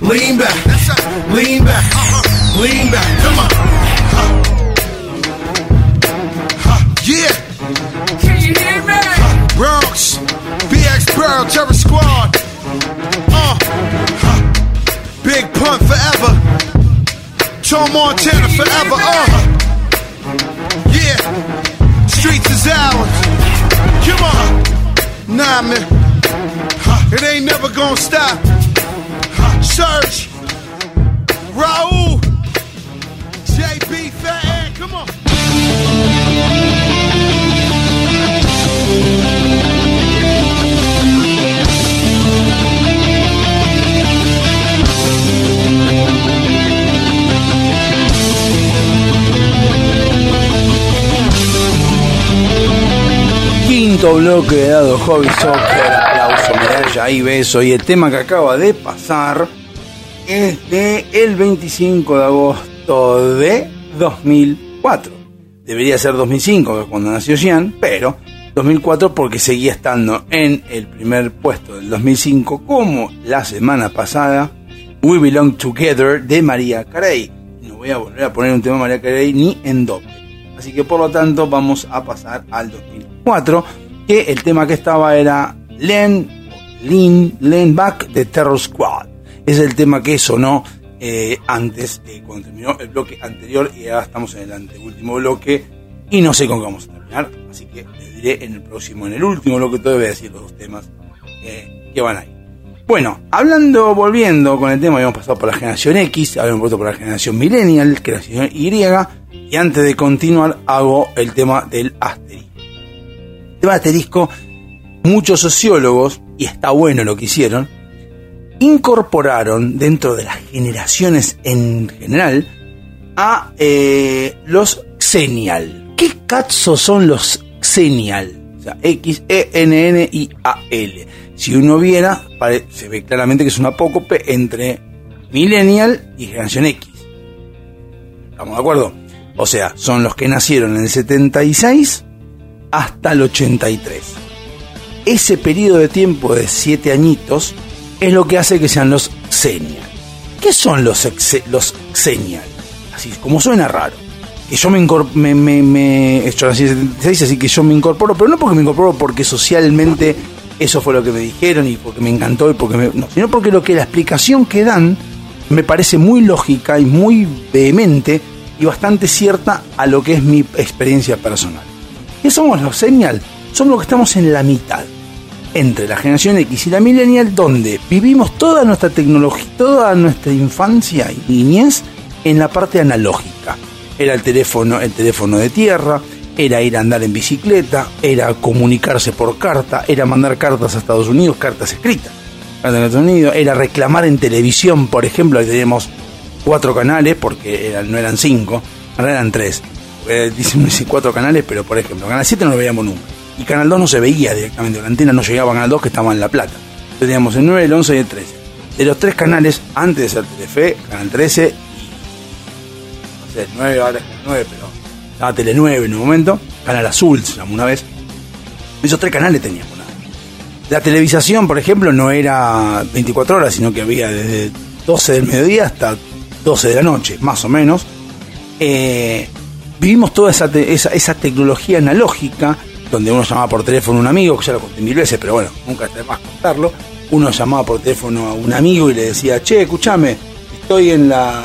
Lean back, lean back, lean back. Come on. Yeah. Can you hear me? Bronx, BX Pearl, Terror Squad. Uh. Big Pun forever. Tom Montana forever. Uh. Yeah. Streets is ours. Come on. Nah, man. It ain't never gonna stop. Search. Raul. JB Fat come on. Quinto bloque de dado Hobby Soccer, medalla y beso. Y el tema que acaba de pasar es de el 25 de agosto de 2004. Debería ser 2005, que es cuando nació Jean, pero 2004 porque seguía estando en el primer puesto del 2005 como la semana pasada We Belong Together de María Carey. No voy a volver a poner un tema de María Carey ni en doble. Así que por lo tanto vamos a pasar al 2004, que el tema que estaba era Len, Lean, Len Back de Terror Squad es el tema que sonó eh, antes, de cuando terminó el bloque anterior y ahora estamos en el anteúltimo bloque y no sé con qué vamos a terminar, así que les diré en el próximo, en el último bloque todavía decir los dos temas eh, que van ahí. Bueno, hablando, volviendo con el tema, habíamos pasado por la generación X, habíamos pasado por la generación Millennial, generación Y, y antes de continuar hago el tema del asterisco. El tema del asterisco, muchos sociólogos, y está bueno lo que hicieron, incorporaron dentro de las generaciones en general a eh, los Xenial. ¿Qué cazos son los Xenial. O sea, X-E-N-N-I-A-L. Si uno viera, se ve claramente que es un apócope entre Millennial y Generación X. ¿Estamos de acuerdo? O sea, son los que nacieron en el 76 hasta el 83. Ese periodo de tiempo de 7 añitos es lo que hace que sean los Xenial. ¿Qué son los, los Xenial? Así como suena raro. Que yo me me, me, me, en 76, así que yo me incorporo, pero no porque me incorporo porque socialmente eso fue lo que me dijeron y porque me encantó y porque me, no, sino porque lo que la explicación que dan me parece muy lógica y muy vehemente y bastante cierta a lo que es mi experiencia personal. ¿Qué somos los Xenial? Somos los que estamos en la mitad entre la generación X y la millennial, donde vivimos toda nuestra tecnología, toda nuestra infancia y niñez en la parte analógica. Era el teléfono, el teléfono de tierra, era ir a andar en bicicleta, era comunicarse por carta, era mandar cartas a Estados Unidos, cartas escritas a Estados Unidos, era reclamar en televisión, por ejemplo, ahí teníamos cuatro canales, porque no eran cinco, ahora eran tres. Eh, dicen cuatro canales, pero por ejemplo, Canal 7 no lo veíamos nunca y Canal 2 no se veía directamente, la antena no llegaba a Canal 2 que estaba en La Plata. Teníamos el 9, el 11 y el 13. De los tres canales, antes de ser Telefe, Canal 13 y. No sé, el 9, ahora es el 9, pero. Estaba Tele 9 en un momento, Canal Azul se llamó una vez. Esos tres canales teníamos. La televisación, por ejemplo, no era 24 horas, sino que había desde 12 del mediodía hasta 12 de la noche, más o menos. Eh, vivimos toda esa, esa, esa, tecnología analógica donde uno llamaba por teléfono a un amigo, que ya lo conté mil veces, pero bueno, nunca está más contarlo. Uno llamaba por teléfono a un amigo y le decía, che, escúchame, estoy en la.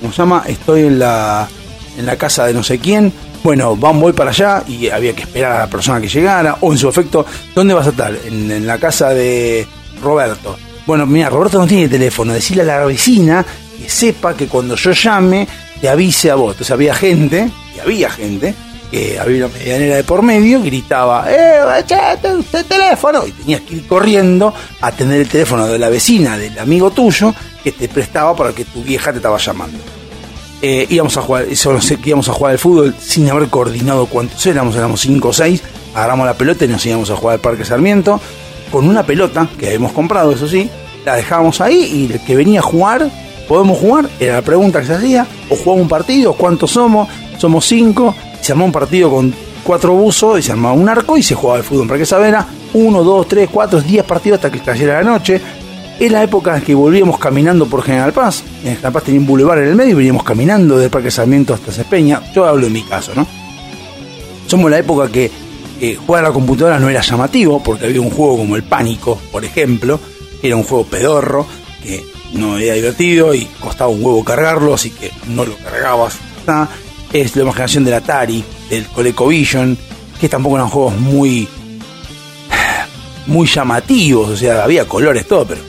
¿Cómo se llama? Estoy en la. en la casa de no sé quién. Bueno, van, voy para allá y había que esperar a la persona que llegara. O en su efecto, ¿dónde vas a estar? En, la casa de Roberto. Bueno, mira, Roberto no tiene teléfono. Decirle a la vecina que sepa que cuando yo llame, te avise a vos. Entonces había gente, y había gente, que había una medianera de por medio, gritaba, ¡eh, usted teléfono! Y tenías que ir corriendo a atender el teléfono de la vecina, del amigo tuyo, que te prestaba para que tu vieja te estaba llamando. Eh, íbamos a jugar, eso sé que íbamos a jugar al fútbol sin haber coordinado cuántos éramos, éramos 5 o 6, agarramos la pelota y nos íbamos a jugar al Parque Sarmiento, con una pelota que habíamos comprado, eso sí, la dejábamos ahí y el que venía a jugar, ¿podemos jugar? Era la pregunta que se hacía, o jugamos un partido, ¿cuántos somos? Somos 5, se armó un partido con cuatro buzos y se armaba un arco y se jugaba el fútbol en Parque Sabena, uno, dos, tres, cuatro, diez partidos hasta que cayera la noche. Es la época en que volvíamos caminando por General Paz. En General Paz tenía un bulevar en el medio y veníamos caminando del Parque Sarmiento hasta Cepeña. Yo hablo en mi caso, ¿no? Somos la época que jugar a la computadora no era llamativo, porque había un juego como el Pánico, por ejemplo, que era un juego pedorro, que no era divertido y costaba un huevo cargarlo, así que no lo cargabas es la imaginación del Atari, del ColecoVision, que tampoco eran juegos muy muy llamativos, o sea, había colores, todo, pero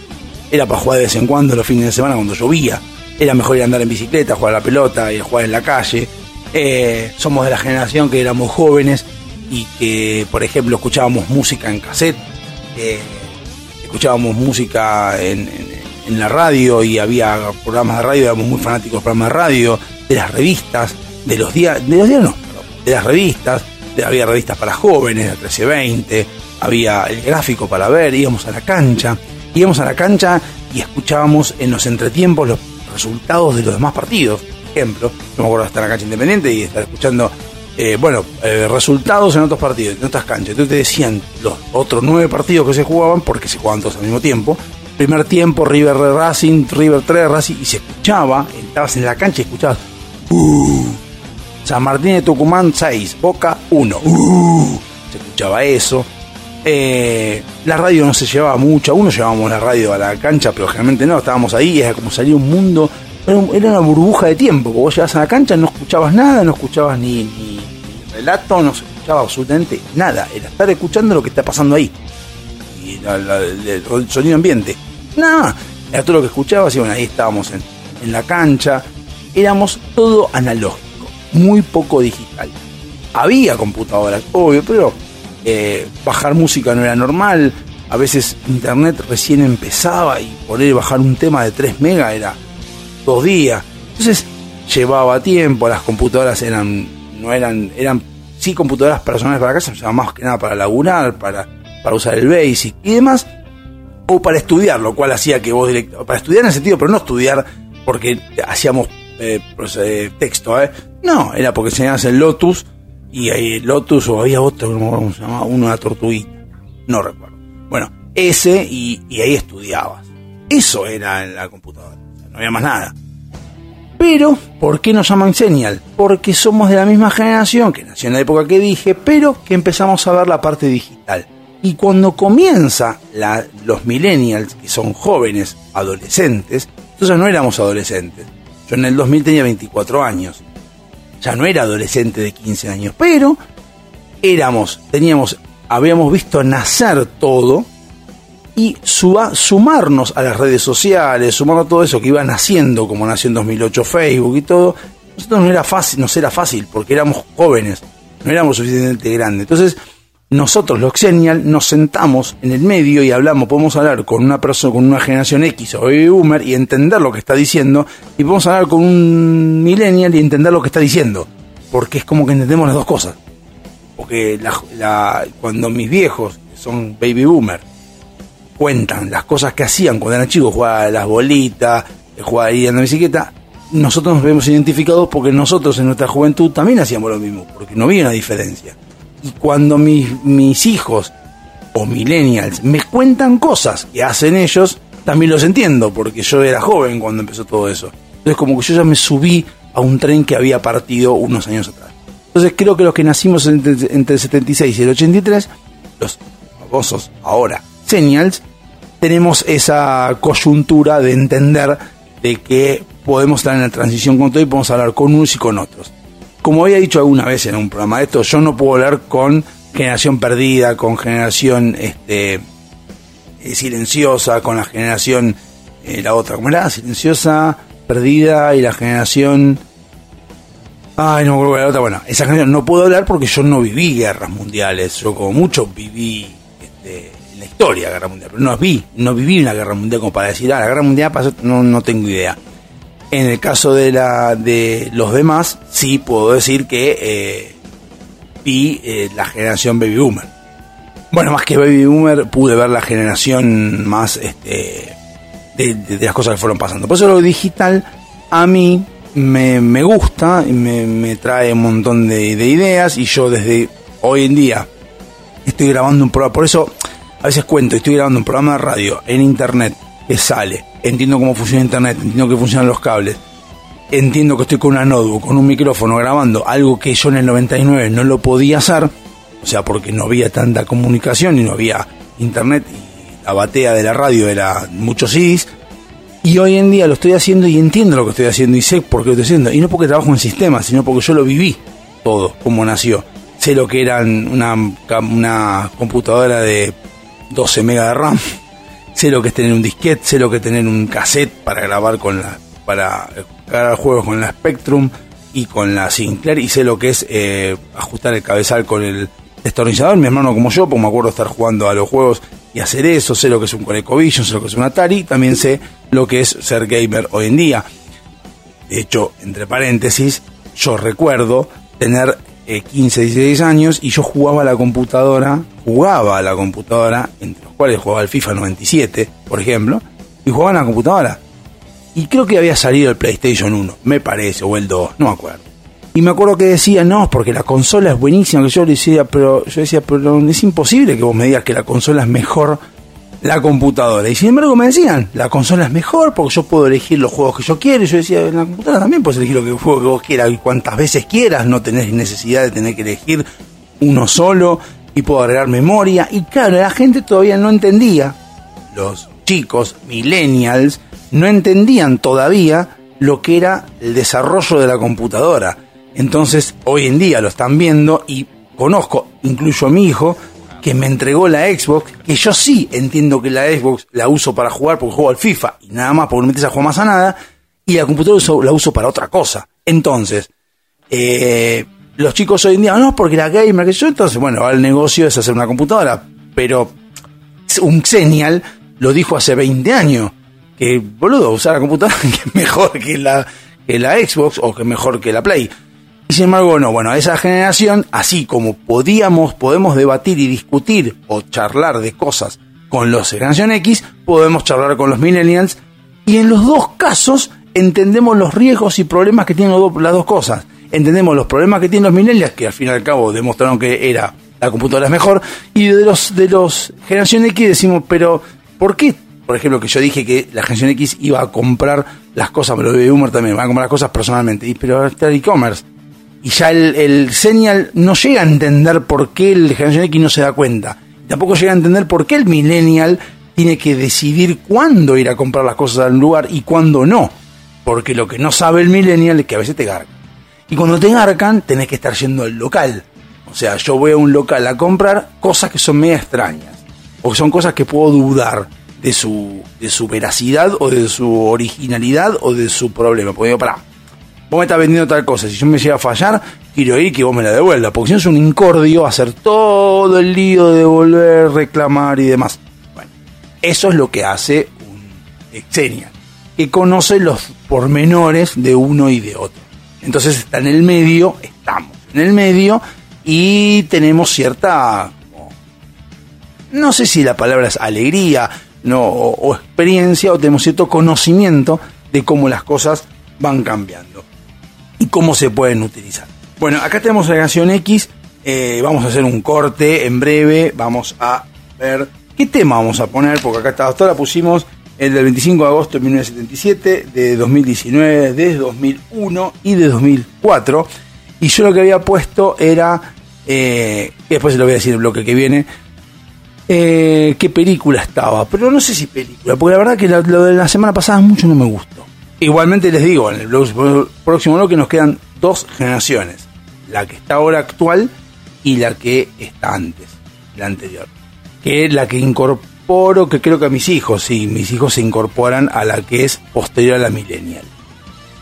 era para jugar de vez en cuando los fines de semana cuando llovía. Era mejor ir a andar en bicicleta, jugar a la pelota, ir a jugar en la calle. Eh, somos de la generación que éramos jóvenes y que, por ejemplo, escuchábamos música en cassette, eh, escuchábamos música en, en, la radio y había programas de radio, éramos muy fanáticos de programas de radio, de las revistas de los días, de los días no, de las revistas, había revistas para jóvenes, de 1320, había el gráfico para ver, íbamos a la cancha, íbamos a la cancha y escuchábamos en los entretiempos los resultados de los demás partidos. Por ejemplo, yo me acuerdo de estar en la cancha independiente y estar escuchando, eh, bueno, eh, resultados en otros partidos, en otras canchas. Entonces te decían los otros nueve partidos que se jugaban, porque se jugaban todos al mismo tiempo. Primer tiempo, River Racing, River 3 Racing, y se escuchaba, estabas en la cancha y escuchabas, San Martín de Tucumán 6, Boca 1. Uh, se escuchaba eso. Eh, la radio no se llevaba mucho, uno llevábamos la radio a la cancha, pero generalmente no, estábamos ahí, era como salía un mundo, era, una burbuja de tiempo, vos llegabas a la cancha, no escuchabas nada, no escuchabas ni, relato, no se escuchaba absolutamente nada, era estar escuchando lo que está pasando ahí, y el, sonido ambiente, nada, era todo lo que escuchabas y bueno, ahí estábamos en, en la cancha, éramos todo analógico muy poco digital. Había computadoras, obvio, pero eh, bajar música no era normal. A veces internet recién empezaba y poder bajar un tema de 3 megas era dos días. Entonces llevaba tiempo, las computadoras eran, no eran, eran sí computadoras personales para casa, más que nada para laburar, para, para usar el Basic y demás, o para estudiar, lo cual hacía que vos directo, para estudiar en el sentido, pero no estudiar porque hacíamos eh, pues, eh, texto, ¿eh? No, era porque enseñabas el Lotus y ahí Lotus o había otro, ¿cómo se llamaba? Uno, una tortuguita, no recuerdo. Bueno, ese y, ahí estudiabas. Eso era en la computadora, no había más nada. Pero, ¿por qué nos llaman Senial? Porque somos de la misma generación, que nació en la época que dije, pero que empezamos a ver la parte digital. Y cuando comienza los millennials, que son jóvenes, adolescentes, entonces no éramos adolescentes. En el 2000 tenía 24 años. Ya no era adolescente de 15 años, pero éramos, teníamos, habíamos visto nacer todo y sumarnos a las redes sociales, sumarnos a todo eso que iba naciendo, como nació en 2008 Facebook y todo, nosotros no era fácil, nos era fácil, porque éramos jóvenes, no éramos suficientemente grandes. Entonces, nosotros, los Xenial, nos sentamos en el medio y hablamos, podemos hablar con una persona, con una generación X o baby boomer y entender lo que está diciendo, y podemos hablar con un millennial y entender lo que está diciendo, porque es como que entendemos las dos cosas. Porque cuando mis viejos, que son baby boomer, cuentan las cosas que hacían cuando eran chicos, jugar a las bolitas, jugar ahí en la bicicleta, nosotros nos vemos identificados porque nosotros en nuestra juventud también hacíamos lo mismo, porque no había una diferencia. Y cuando mis, hijos o millennials me cuentan cosas que hacen ellos, también los entiendo, porque yo era joven cuando empezó todo eso. Entonces como que yo ya me subí a un tren que había partido unos años atrás. Entonces creo que los que nacimos entre, entre el 76 y el 83, los famosos ahora Senials, tenemos esa coyuntura de entender de que podemos estar en la transición con todo y podemos hablar con unos y con otros. Como había dicho alguna vez en un programa de esto, yo no puedo hablar con generación perdida, con generación este, eh, silenciosa, con la generación, eh, la otra, ¿cómo era? Silenciosa, perdida y la generación... Ay, no me acuerdo la otra. Bueno, esa generación no puedo hablar porque yo no viví guerras mundiales. Yo como mucho viví este, en la historia guerra mundial, pero no vi, no viví una guerra mundial como para decir, ah, la guerra mundial pasó, no, no tengo idea. En el caso de, la, de los demás, sí puedo decir que eh, vi eh, la generación Baby Boomer. Bueno, más que Baby Boomer, pude ver la generación más este, de, las cosas que fueron pasando. Por eso lo digital a mí me, gusta, me, me trae un montón de ideas y yo desde hoy en día estoy grabando un programa. Por eso a veces cuento, estoy grabando un programa de radio en internet que sale entiendo cómo funciona Internet, entiendo que funcionan los cables, entiendo que estoy con una notebook, con un micrófono grabando algo que yo en el 99 no lo podía hacer, o sea, porque no había tanta comunicación y no había Internet y la batea de la radio era muchos CDs. Y hoy en día lo estoy haciendo y entiendo lo que estoy haciendo y sé por qué lo estoy haciendo. Y no porque trabajo en sistemas, sino porque yo lo viví todo, como nació. Sé lo que era una, una computadora de 12 megas de RAM, sé lo que es tener un disquete, sé lo que es tener un cassette para grabar con la, para grabar juegos con la Spectrum y con la Sinclair y sé lo que es eh, ajustar el cabezal con el destornillador, mi hermano como yo, pues me acuerdo estar jugando a los juegos y hacer eso, sé lo que es un ColecoVision, sé lo que es un Atari, también sé lo que es ser gamer hoy en día. De hecho, entre paréntesis, yo recuerdo tener 15, eh, 16 años y yo jugaba a la computadora, jugaba a la computadora, entre los cuales jugaba al FIFA 97, por ejemplo, y jugaba en la computadora. Y creo que había salido el PlayStation 1, me parece, o el 2, no me acuerdo. Y me acuerdo que decía, no, porque la consola es buenísima, que yo le decía, pero yo decía, pero es imposible que vos me digas que la consola es mejor la computadora. Y sin embargo me decían, la consola es mejor porque yo puedo elegir los juegos que yo quiero. Y yo decía, en la computadora también puedes elegir lo que, juego que vos quieras y cuantas veces quieras. No tenés necesidad de tener que elegir uno solo y puedo agregar memoria. Y claro, la gente todavía no entendía, los chicos, millennials, no entendían todavía lo que era el desarrollo de la computadora. Entonces, hoy en día lo están viendo y conozco, incluyo a mi hijo, que me entregó la Xbox, que yo sí entiendo que la Xbox la uso para jugar porque juego al FIFA y nada más porque no metes a jugar más a nada, y la computadora la uso para otra cosa. Entonces, eh, los chicos hoy en día, no, porque la gamer, que yo, entonces, bueno, el negocio es hacer una computadora, pero un Xenial lo dijo hace 20 años, que boludo, usar la computadora que es mejor que la, que la Xbox o que mejor que la Play Y sin embargo, no, bueno, esa generación, así como podíamos, podemos debatir y discutir o charlar de cosas con los generación X, podemos charlar con los millennials. Y en los dos casos entendemos los riesgos y problemas que tienen las dos cosas. Entendemos los problemas que tienen los millennials, que al fin y al cabo demostraron que era la computadora es mejor, y de los de los generación X decimos, pero ¿por qué? Por ejemplo, que yo dije que la generación X iba a comprar las cosas, pero de Humor también, va a comprar las cosas personalmente, y, pero está el e-commerce. Y ya el, el señal no llega a entender por qué el generación X no se da cuenta. Tampoco llega a entender por qué el millennial tiene que decidir cuándo ir a comprar las cosas al lugar y cuándo no. Porque lo que no sabe el millennial es que a veces te garcan. Y cuando te garcan, tenés que estar yendo al local. O sea, yo voy a un local a comprar cosas que son media extrañas. O que son cosas que puedo dudar de su, de su veracidad o de su originalidad o de su problema. Porque digo, pará, vos me estás vendiendo tal cosa. Si yo me llega a fallar, quiero ir que vos me la devuelvas. Porque si no es un incordio hacer todo el lío de devolver, reclamar y demás. Bueno, eso es lo que hace un exenia que conoce los pormenores de uno y de otro. Entonces está en el medio, estamos en el medio y tenemos cierta, no sé si la palabra es alegría no, o, experiencia, o tenemos cierto conocimiento de cómo las cosas van cambiando y cómo se pueden utilizar. Bueno, acá tenemos la canción X, eh, vamos a hacer un corte en breve, vamos a ver qué tema vamos a poner, porque acá hasta ahora pusimos el del 25 de agosto de 1977, de 2019, de 2001 y de 2004. Y yo lo que había puesto era, eh, después se lo voy a decir el bloque que viene, eh, qué película estaba, pero no sé si película, porque la verdad que lo de la semana pasada mucho no me gustó. Igualmente les digo, en el próximo bloque nos quedan dos generaciones, la que está ahora actual y la que está antes, la anterior, que es la que incorporo, que creo que a mis hijos, sí, mis hijos se incorporan a la que es posterior a la millennial.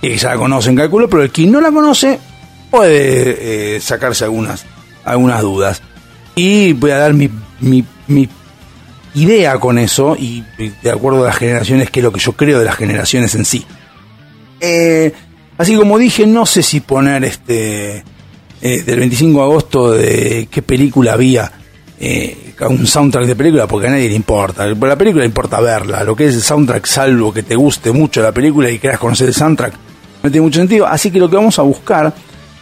Que ya la conocen, calculo, pero el que no la conoce puede eh, sacarse algunas, algunas dudas. Y voy a dar mi, mi, idea con eso, y de acuerdo a las generaciones, que es lo que yo creo de las generaciones en sí. Eh, así como dije, no sé si poner este eh, del 25 de agosto de qué película había, un soundtrack de película, porque a nadie le importa. La película importa verla, lo que es el soundtrack, salvo que te guste mucho la película y quieras conocer el soundtrack, no tiene mucho sentido. Así que lo que vamos a buscar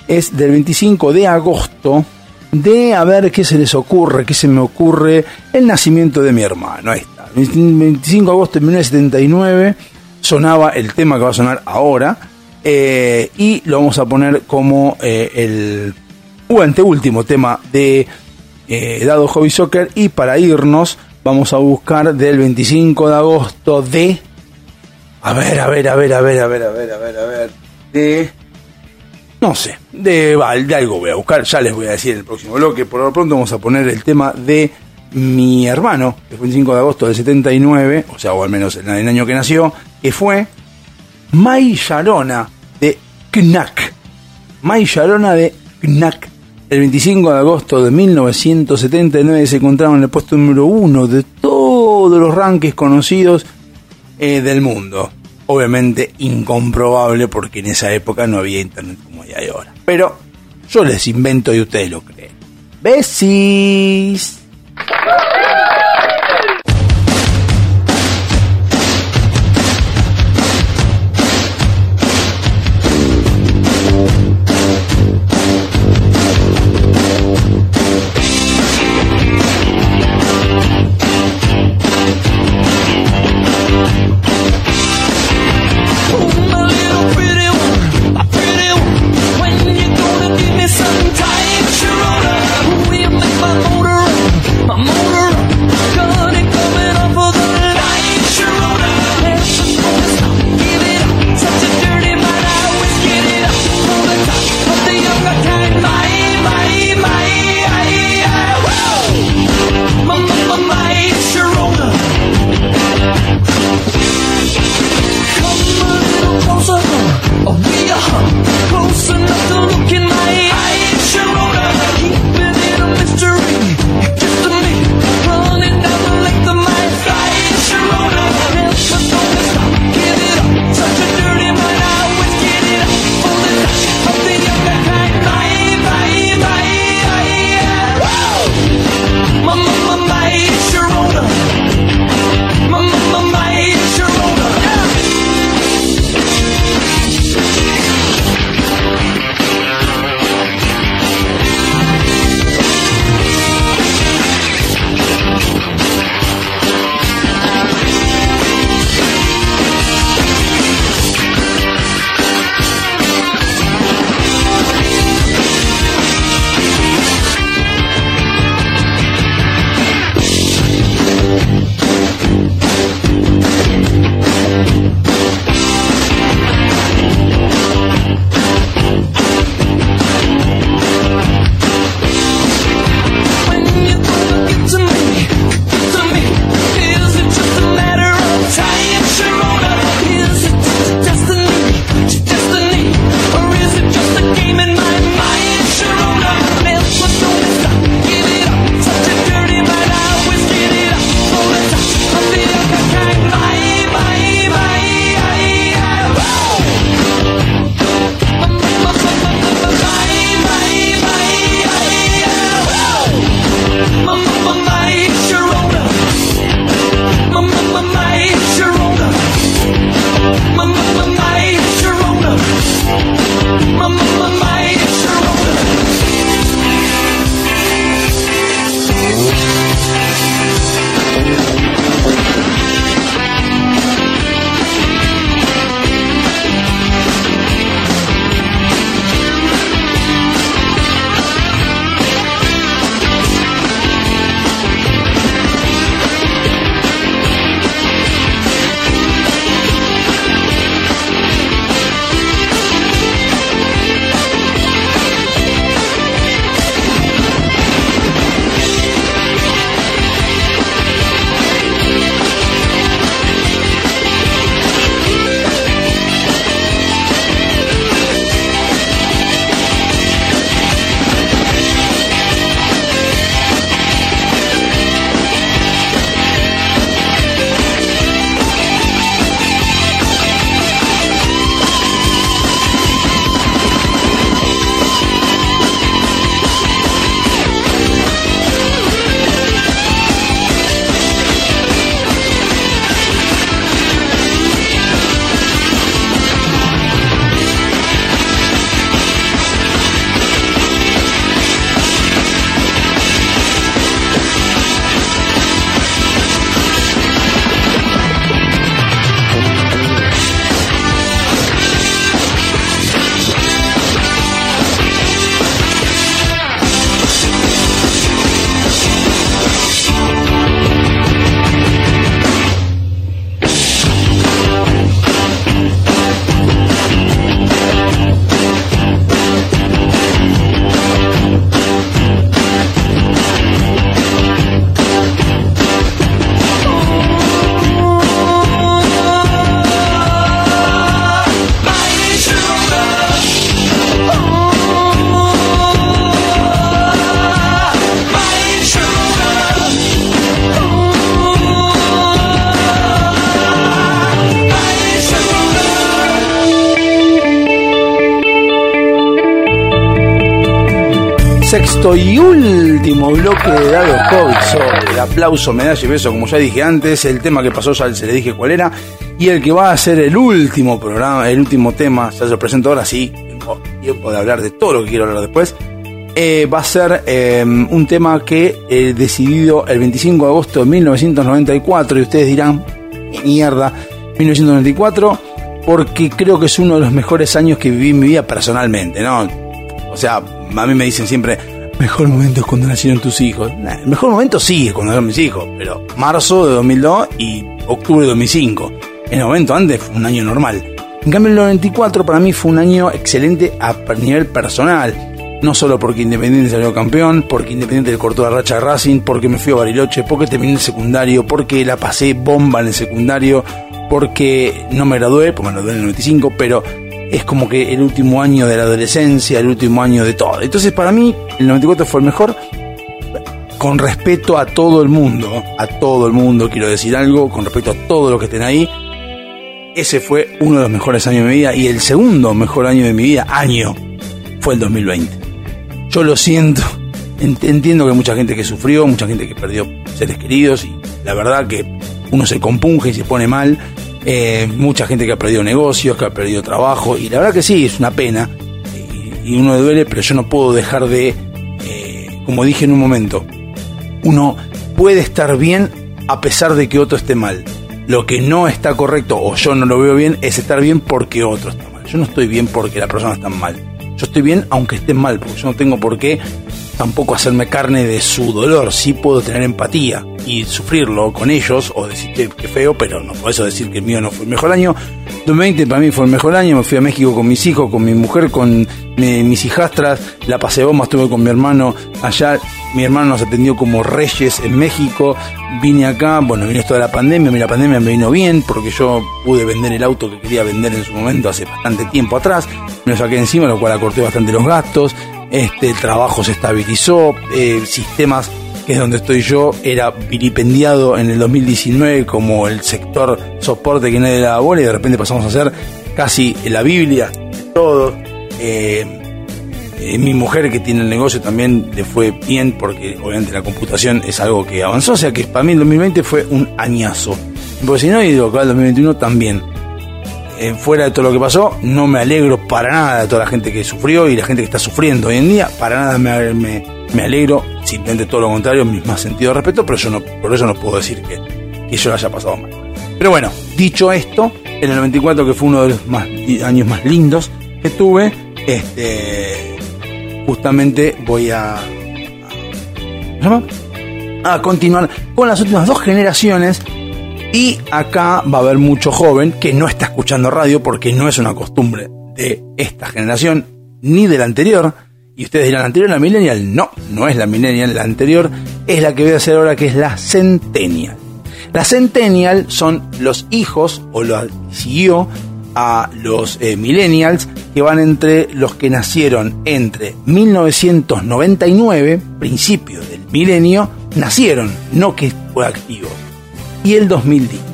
es del 25 de agosto de a ver qué se les ocurre, qué se me ocurre, el nacimiento de mi hermano. Ahí está. El 25 de agosto de 1979 sonaba el tema que va a sonar ahora eh, y lo vamos a poner como eh, el anteúltimo tema de eh, Dado Hobby Soccer y para irnos vamos a buscar del 25 de agosto de... A ver, a ver, a ver, a ver, a ver, a ver, a ver, a ver. De no sé, de, de algo voy a buscar, ya les voy a decir en el próximo bloque. Por lo pronto vamos a poner el tema de mi hermano, que fue el 5 de agosto del 79, o sea, o al menos en el año que nació, que fue May Sharona de Knack. May Sharona de Knack. El 25 de agosto de 1979 se encontraba en el puesto número uno de todos los rankings conocidos eh, del mundo obviamente incomprobable porque en esa época no había internet como hay ahora. Pero yo les invento y ustedes lo creen. Besis. Aplauso, medalla y beso, como ya dije antes. El tema que pasó ya se le dije cuál era. Y el que va a ser el último programa, el último tema, ya se lo presento ahora sí. Tengo tiempo de hablar de todo lo que quiero hablar después. Eh, va a ser eh, un tema que he decidido el 25 de agosto de 1994. Y ustedes dirán, mierda, 1994, porque creo que es uno de los mejores años que viví en mi vida personalmente, ¿no? O sea, a mí me dicen siempre, mejor momento es cuando nacieron tus hijos. el mejor momento sí es cuando nacieron mis hijos, pero marzo de 2002 y octubre de 2005. En el momento antes fue un año normal. En cambio, el 94 para mí fue un año excelente a nivel personal. No solo porque Independiente salió campeón, porque Independiente le cortó la racha de Racing, porque me fui a Bariloche, porque terminé el secundario, porque la pasé bomba en el secundario, porque no me gradué, pues me gradué en el 95, pero es como que el último año de la adolescencia, el último año de todo. Entonces para mí el 94 fue el mejor con respeto a todo el mundo, a todo el mundo quiero decir algo, con respeto a todos los que estén ahí. Ese fue uno de los mejores años de mi vida y el segundo mejor año de mi vida, año, fue el 2020. Yo lo siento, entiendo que hay mucha gente que sufrió, mucha gente que perdió seres queridos y la verdad que uno se compunge y se pone mal. Eh, mucha gente que ha perdido negocios, que ha perdido trabajo y la verdad que sí, es una pena y, uno le duele, pero yo no puedo dejar de, eh, como dije en un momento, uno puede estar bien a pesar de que otro esté mal. Lo que no está correcto o yo no lo veo bien es estar bien porque otro está mal. Yo no estoy bien porque la persona está mal. Yo estoy bien aunque esté mal, porque yo no tengo por qué tampoco hacerme carne de su dolor. Sí puedo tener empatía y sufrirlo con ellos o decir que, feo, pero no por eso decir que el mío no fue el mejor año. 2020 para mí fue el mejor año. Me fui a México con mis hijos, con mi mujer, con mis hijastras. La pasé bomba, estuve con mi hermano allá. Mi hermano nos atendió como reyes en México. Vine acá, bueno, vino esto de la pandemia. La pandemia me vino bien porque yo pude vender el auto que quería vender en su momento hace bastante tiempo atrás. Me lo saqué encima, lo cual acorté bastante los gastos este, trabajo se estabilizó, sistemas que es donde estoy yo, era vilipendiado en el 2019 como el sector soporte que nadie le daba bola y de repente pasamos a ser casi la Biblia, todo. Eh, eh, mi mujer que tiene el negocio también le fue bien porque obviamente la computación es algo que avanzó, o sea que para mí el 2020 fue un añazo. Porque si no, y digo, acá el 2021 también. Eh, fuera de todo lo que pasó, no me alegro para nada de toda la gente que sufrió y la gente que está sufriendo hoy en día. Para nada me, me, alegro, simplemente todo lo contrario, mi más sentido de respeto, pero yo no, por eso no puedo decir que, que yo lo haya pasado mal. Pero bueno, dicho esto, en el 94, que fue uno de los más, años más lindos que tuve, este, justamente voy a, a, a continuar con las últimas dos generaciones y acá va a haber mucho joven que no está escuchando radio porque no es una costumbre de esta generación ni de la anterior. Y ustedes dirán, ¿la anterior la millennial? No, no es la millennial, la anterior es la que voy a hacer ahora que es la centennial. La centennial son los hijos o lo siguió a los eh, millennials que van entre los que nacieron entre 1999, principio del milenio, nacieron, no que fue activo y el 2010.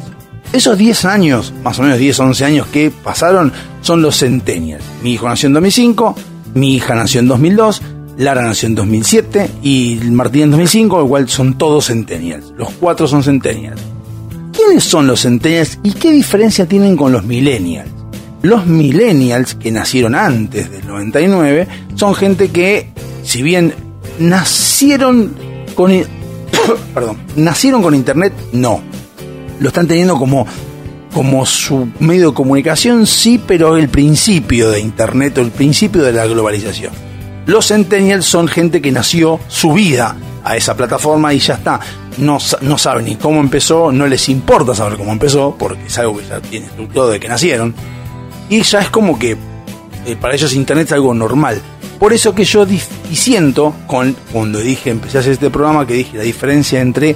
Esos 10 años, más o menos 10, 11 años que pasaron, son los centennials. Mi hijo nació en 2005, mi hija nació en 2002, Lara nació en 2007 y Martín en 2005, igual son todos centennials. Los cuatro son centennials. ¿Quiénes son los centennials y qué diferencia tienen con los millennials? Los millennials, que nacieron antes del 99, son gente que, si bien nacieron con... perdón, nacieron con internet, no lo están teniendo como, como su medio de comunicación, sí, pero el principio de Internet o el principio de la globalización. Los centennials son gente que nació su vida a esa plataforma y ya está. No, no saben ni cómo empezó, no les importa saber cómo empezó, porque es algo que ya tiene estructurado de que nacieron. Y ya es como que eh, para ellos Internet es algo normal. Por eso que yo siento, con, cuando dije, empecé a hacer este programa, que dije la diferencia entre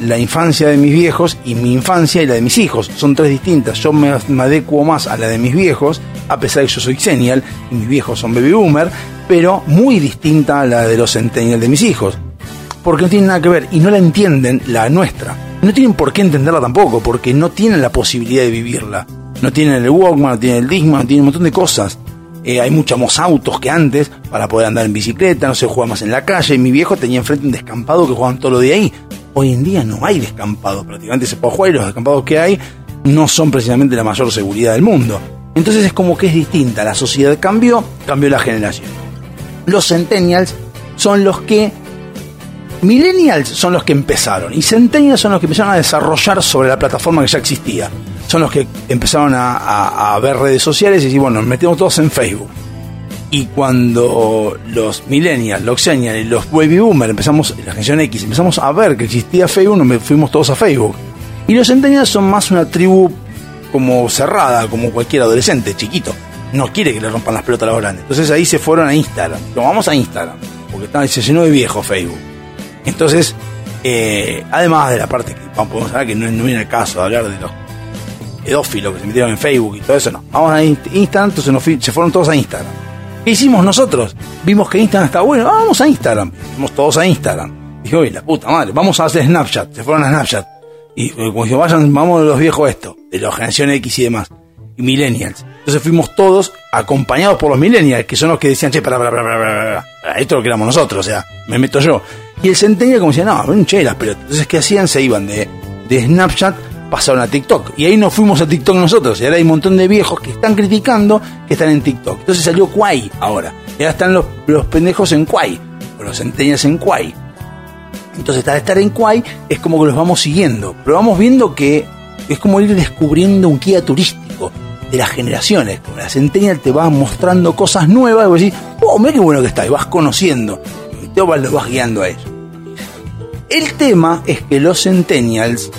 la infancia de mis viejos y mi infancia y la de mis hijos. Son tres distintas. Yo me, adecuo más a la de mis viejos, a pesar de que yo soy Xennial y mis viejos son baby boomer, pero muy distinta a la de los centennial de mis hijos. Porque no tienen nada que ver y no la entienden la nuestra. No tienen por qué entenderla tampoco, porque no tienen la posibilidad de vivirla. No tienen el Walkman, no tienen el Discman, no tienen un montón de cosas. eh, hay muchos más autos que antes para poder andar en bicicleta, no se juega más en la calle. Y mi viejo tenía enfrente un descampado que jugaban todo lo de ahí. Hoy en día no hay descampados, prácticamente se puede jugar y los descampados que hay no son precisamente la mayor seguridad del mundo. Entonces es como que es distinta, la sociedad cambió, cambió la generación. Los centennials son los que Millennials son los que empezaron y Centennials son los que empezaron a desarrollar sobre la plataforma que ya existía. Son los que empezaron a, ver redes sociales y decir, bueno, nos metemos todos en Facebook. Y cuando los millennials, los xennials y los baby boomers empezamos, la generación X, empezamos a ver que existía Facebook, nos fuimos todos a Facebook. Y los centennials son más una tribu como cerrada, como cualquier adolescente, chiquito. No quiere que le rompan las pelotas a los grandes. Entonces ahí se fueron a Instagram. vamos a Instagram. Porque está, se llenó de viejo Facebook. Entonces, eh, además de la parte que podemos hablar, que no, no el caso de hablar de los pedófilos que se metieron en Facebook y todo eso, no. Vamos a Instagram, entonces se fueron todos a Instagram. ¿Qué hicimos nosotros? Vimos que Instagram está bueno, vamos a Instagram. Fuimos todos a Instagram. Dije, oye, la puta madre, vamos a hacer Snapchat. Se fueron a Snapchat. Y eh, como dijo, vayan, vamos los viejos esto, de la generación X y demás. Y millennials. Entonces fuimos todos acompañados por los millennials, que son los que decían, che, para, para, para, para, para, esto lo que éramos nosotros, o sea, me meto yo. Y el centennial como decía, no, un che pero Entonces, ¿qué hacían? Se iban de, de Snapchat, pasaron a TikTok. Y ahí nos fuimos a TikTok nosotros. Y ahora hay un montón de viejos que están criticando que están en TikTok. Entonces salió Kwai ahora. Y ahora están los, los pendejos en Kwai. O los centenias en Kwai. Entonces, al estar en Kwai es como que los vamos siguiendo. Pero vamos viendo que es como ir descubriendo un guía turístico de las generaciones. Como la centenial te va mostrando cosas nuevas y vos decís, oh, mira qué bueno que está. Y vas conociendo lo vas guiando a ellos. El tema es que los centennials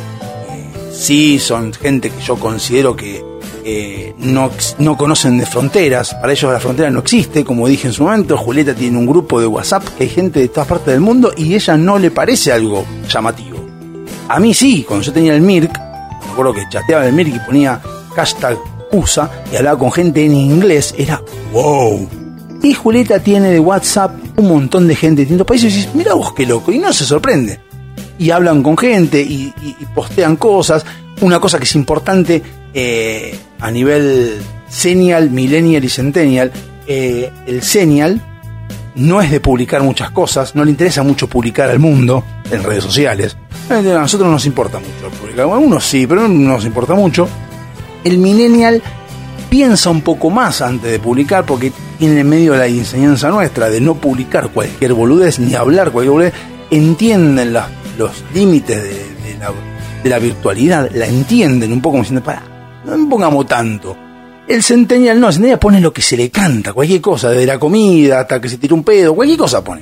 sí son gente que yo considero que eh, no, no, conocen de fronteras, para ellos la frontera no existe, como dije en su momento, Julieta tiene un grupo de WhatsApp que hay gente de todas partes del mundo y ella no le parece algo llamativo. A mí sí, cuando yo tenía el Mirk, me acuerdo que chateaba el Mirk y ponía hashtag USA y hablaba con gente en inglés, era wow, y Julieta tiene de WhatsApp un montón de gente de distintos países y dices, mira vos qué loco, y no se sorprende. Y hablan con gente y, postean cosas. Una cosa que es importante eh, a nivel senial, millennial y centennial, eh, el senial no es de publicar muchas cosas, no le interesa mucho publicar al mundo en redes sociales. A nosotros no nos importa mucho publicar, a unos sí, pero no nos importa mucho. El millennial piensa un poco más antes de publicar porque tiene en medio la enseñanza nuestra de no publicar cualquier boludez ni hablar cualquier boludez, entienden los límites de, la, virtualidad, la entienden un poco como diciendo, para, no pongamos tanto. El centennial no, el centennial pone lo que se le canta, cualquier cosa, desde la comida hasta que se tira un pedo, cualquier cosa pone.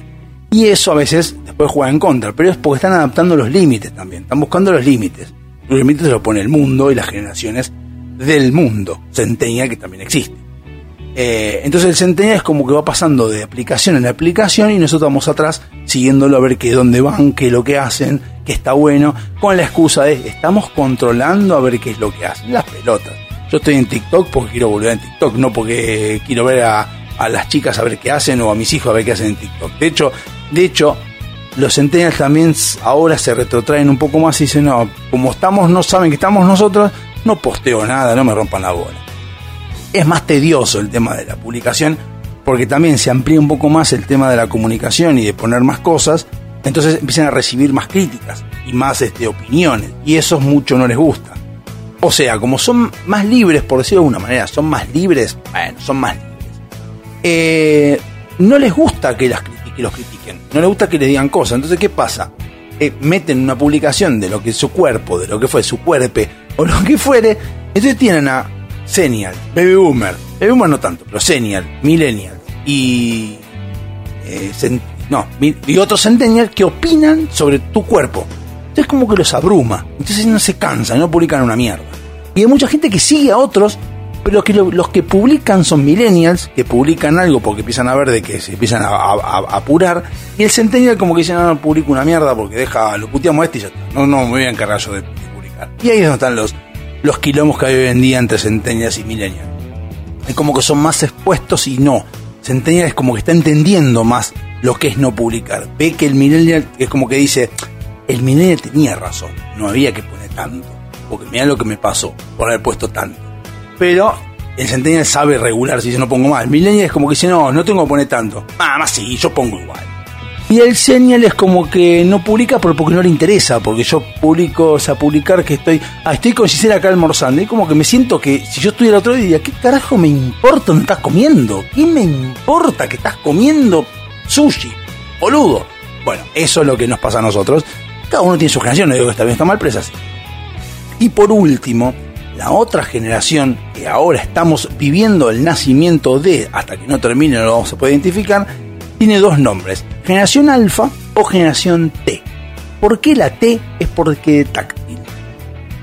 Y eso a veces después juega en contra, pero es porque están adaptando los límites también, están buscando los límites. Los límites los pone el mundo y las generaciones del mundo, centennial que también existe. Eh, entonces el centennial es como que va pasando de aplicación en aplicación y nosotros vamos atrás siguiéndolo a ver qué dónde van, qué es lo que hacen, qué está bueno, con la excusa de estamos controlando a ver qué es lo que hacen, las pelotas. Yo estoy en TikTok porque quiero volver en TikTok, no porque quiero ver a, a las chicas a ver qué hacen o a mis hijos a ver qué hacen en TikTok. De hecho, de hecho, los centennials también ahora se retrotraen un poco más y dicen, no, como estamos, no saben que estamos nosotros, no posteo nada, no me rompan la bola. Es más tedioso el tema de la publicación porque también se amplía un poco más el tema de la comunicación y de poner más cosas, entonces empiezan a recibir más críticas y más este, opiniones y eso mucho no les gusta. O sea, como son más libres, por decirlo de alguna manera, son más libres, bueno, son más libres. Eh, no les gusta que, las que los critiquen, no les gusta que les digan cosas. Entonces, ¿qué pasa? Eh, meten una publicación de lo que es su cuerpo, de lo que fue su cuerpo, o lo que fuere, entonces tienen a Senial, Baby Boomer, Baby Boomer no tanto, pero Senial, Millennial y. Eh, no, y otros Centennial que opinan sobre tu cuerpo. Entonces, como que los abruma. Entonces, no se cansan, no publican una mierda. Y hay mucha gente que sigue a otros, pero que los que publican son millennials, que publican algo porque empiezan a ver de que se empiezan a, apurar, y el centennial como que dice, no, no publico una mierda porque deja, lo puteamos a este y ya está. No, no, me voy a encargar yo de, y ahí es donde están los, los quilombos que hay hoy en día entre centenias y millennials. Es como que son más expuestos y no. Centennial es como que está entendiendo más lo que es no publicar. Ve que el millennial es como que dice, el millennial tenía razón, no había que poner tanto. Porque mira lo que me pasó por haber puesto tanto. Pero El Centennial sabe regular si yo no pongo más. El Millennial es como que dice, no, no tengo que poner tanto. Ah, más sí, yo pongo igual. Y el Senial es como que no publica porque no le interesa, porque yo publico, o sea, publicar que estoy, ah, estoy con Gisela acá almorzando, y como que me siento que si yo estuviera otro día, ¿qué carajo me importa dónde estás comiendo? ¿Qué me importa que estás comiendo sushi? Boludo. Bueno, eso es lo que nos pasa a nosotros. Cada uno tiene su generación, no digo que está bien, está mal, pero es así. Y por último, la otra generación que ahora estamos viviendo el nacimiento de, hasta que no termine no lo vamos a poder identificar, tiene dos nombres, generación alfa o generación T. ¿Por qué la T? Es porque táctil.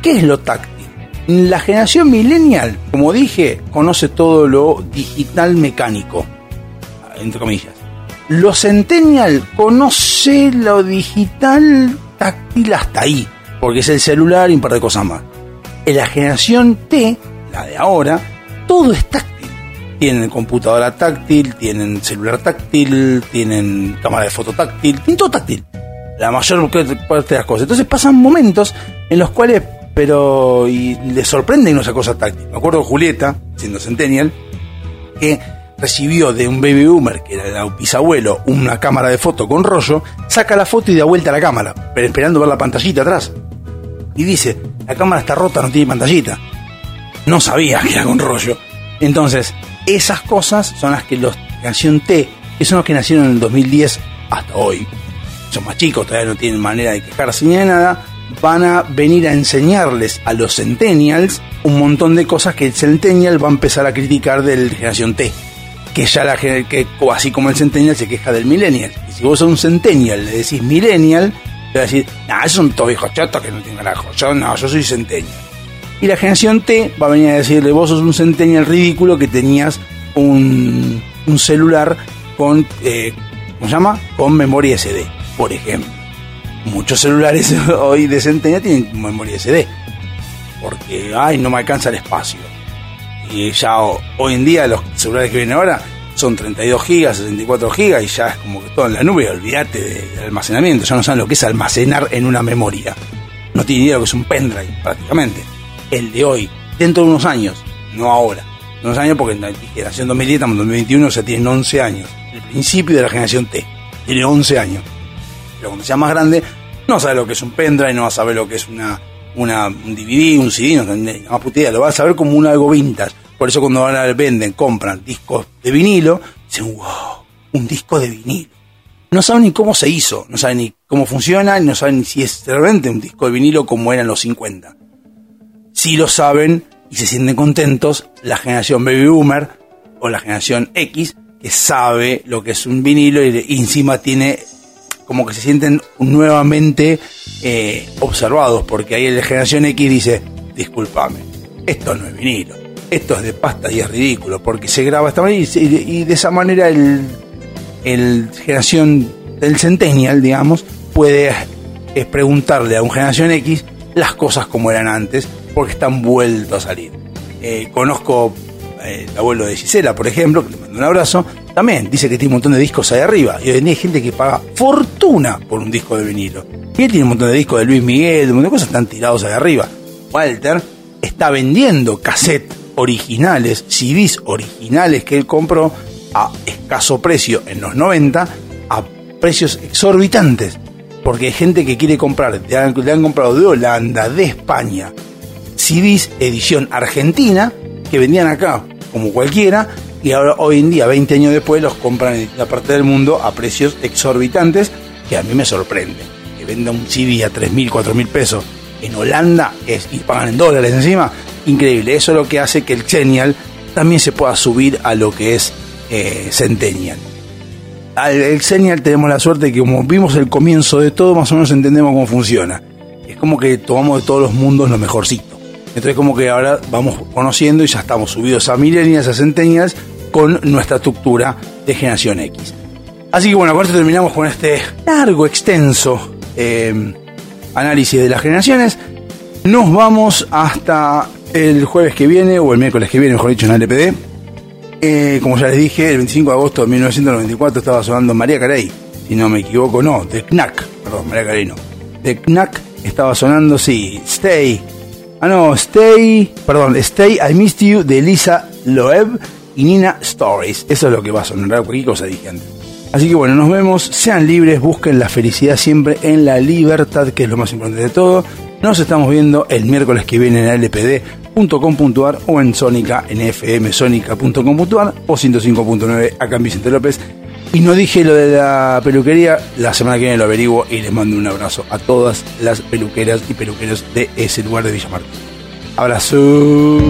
¿Qué es lo táctil? La generación millennial, como dije, conoce todo lo digital mecánico, entre comillas. Lo centennial conoce lo digital táctil hasta ahí, porque es el celular y un par de cosas más. En la generación T, la de ahora, todo es táctil tienen computadora táctil, tienen celular táctil, tienen cámara de foto táctil, tienen todo táctil. La mayor parte de las cosas. Entonces pasan momentos en los cuales, pero y les sorprende esa cosa táctil. Me acuerdo de Julieta, siendo Centennial, que recibió de un baby boomer, que era el bisabuelo, una cámara de foto con rollo, saca la foto y da vuelta a la cámara, pero esperando ver la pantallita atrás. Y dice, la cámara está rota, no tiene pantallita. No sabía que era con rollo. Entonces, esas cosas son las que los generación T, que son los que nacieron en el 2010 hasta hoy, son más chicos, todavía no tienen manera de quejarse ni de nada, van a venir a enseñarles a los centennials un montón de cosas que el centennial va a empezar a criticar del generación T. Que ya la que así como el centennial se queja del millennial. Y si vos sos un centennial, le decís millennial, te va a decir, nah, esos son todos viejos chatos que no tienen carajo. Yo no, yo soy centennial. Y la generación T va a venir a decirle, vos sos un centennial ridículo que tenías un, celular con, eh, ¿cómo se llama? Con memoria SD, por ejemplo. Muchos celulares hoy de centennial tienen memoria SD. Porque, ay, no me alcanza el espacio. Y ya hoy en día los celulares que vienen ahora son 32 gigas, 64 gigas y ya es como que todo en la nube, olvídate del almacenamiento, ya no saben lo que es almacenar en una memoria. No tienen idea de lo que es un pendrive prácticamente el de hoy, dentro de unos años, no ahora. Unos años porque en generación 2010 estamos en 2021, o sea, tienen 11 años. El principio de la generación T tiene 11 años. Pero cuando sea más grande, no sabe lo que es un pendrive, no va a saber lo que es una, una, un DVD, un CD, no, más putida, lo va a saber como un algo vintage. Por eso cuando ahora venden, compran discos de vinilo, dicen, wow, un disco de vinilo. No saben ni cómo se hizo, no saben ni cómo funciona, no saben ni si es realmente un disco de vinilo como era en los 50 si lo saben y se sienten contentos la generación baby boomer o la generación X que sabe lo que es un vinilo y, encima tiene como que se sienten nuevamente eh, observados porque ahí la generación X dice discúlpame esto no es vinilo esto es de pasta y es ridículo porque se graba esta manera y, de esa manera el, generación del centennial digamos puede es preguntarle a un generación X las cosas como eran antes porque están vueltos a salir. Eh, conozco eh, el abuelo de Gisela, por ejemplo, que le mando un abrazo, también dice que tiene un montón de discos ahí arriba. Y hoy en día hay gente que paga fortuna por un disco de vinilo. Y él tiene un montón de discos de Luis Miguel, un montón de cosas están tirados ahí arriba. Walter está vendiendo cassettes originales, CDs originales que él compró a escaso precio en los 90, a precios exorbitantes. Porque hay gente que quiere comprar, le han comprado de Holanda, de España, CDs edición argentina que vendían acá como cualquiera y ahora hoy en día, 20 años después, los compran en la parte del mundo a precios exorbitantes que a mí me sorprende. Que venda un CD a 3.000, 4.000 pesos en Holanda es, y pagan en dólares encima, increíble. Eso es lo que hace que el Centennial también se pueda subir a lo que es eh, Centennial. Al el tenemos la suerte de que como vimos el comienzo de todo, más o menos entendemos cómo funciona. Es como que tomamos de todos los mundos lo mejorcito. Entonces como que ahora vamos conociendo y ya estamos subidos a milenias, a centenias, con nuestra estructura de generación X. Así que bueno, con esto terminamos con este largo, extenso eh, análisis de las generaciones. Nos vamos hasta el jueves que viene, o el miércoles que viene, mejor dicho, en el LPD. Eh, como ya les dije, el 25 de agosto de 1994 estaba sonando María Carey, si no me equivoco, no, de Knack, perdón, María Carey no. De Knack estaba sonando, sí, Stay, Ah, no, Stay, perdón, Stay I Missed You de Lisa Loeb y Nina Stories. Eso es lo que va a sonar, cualquier cosa dije. Así que bueno, nos vemos, sean libres, busquen la felicidad siempre en la libertad, que es lo más importante de todo. Nos estamos viendo el miércoles que viene en lpd.com.ar o en Sónica, en fmsonica.com.ar o 105.9 acá en Vicente López. Y no dije lo de la peluquería, la semana que viene lo averiguo y les mando un abrazo a todas las peluqueras y peluqueros de ese lugar de Villa Martín. Abrazo.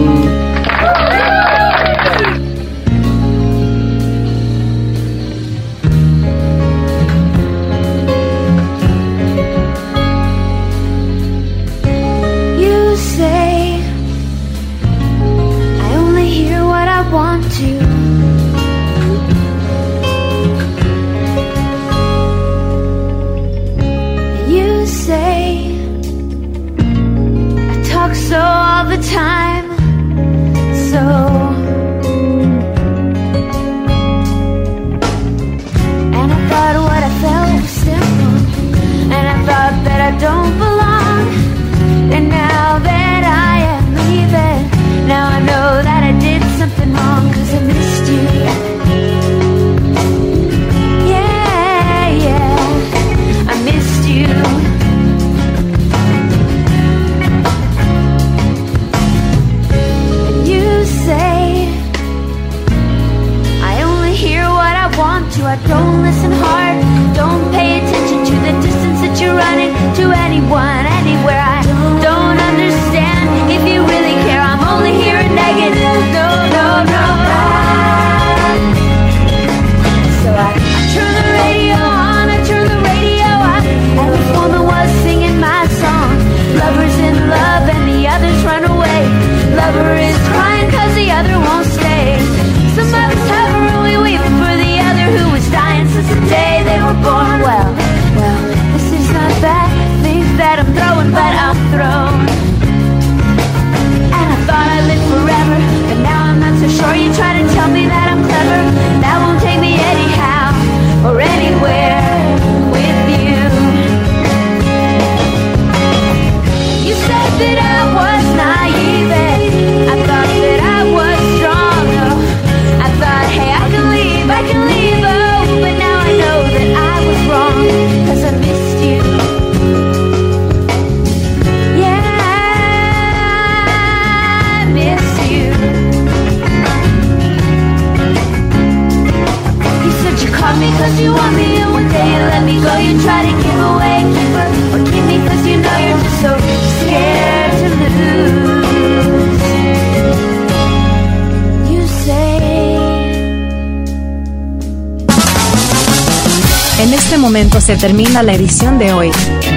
Termina la edición de hoy.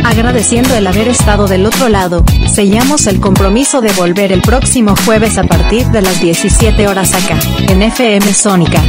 Agradeciendo el haber estado del otro lado, sellamos el compromiso de volver el próximo jueves a partir de las 17 horas acá, en FM Sónica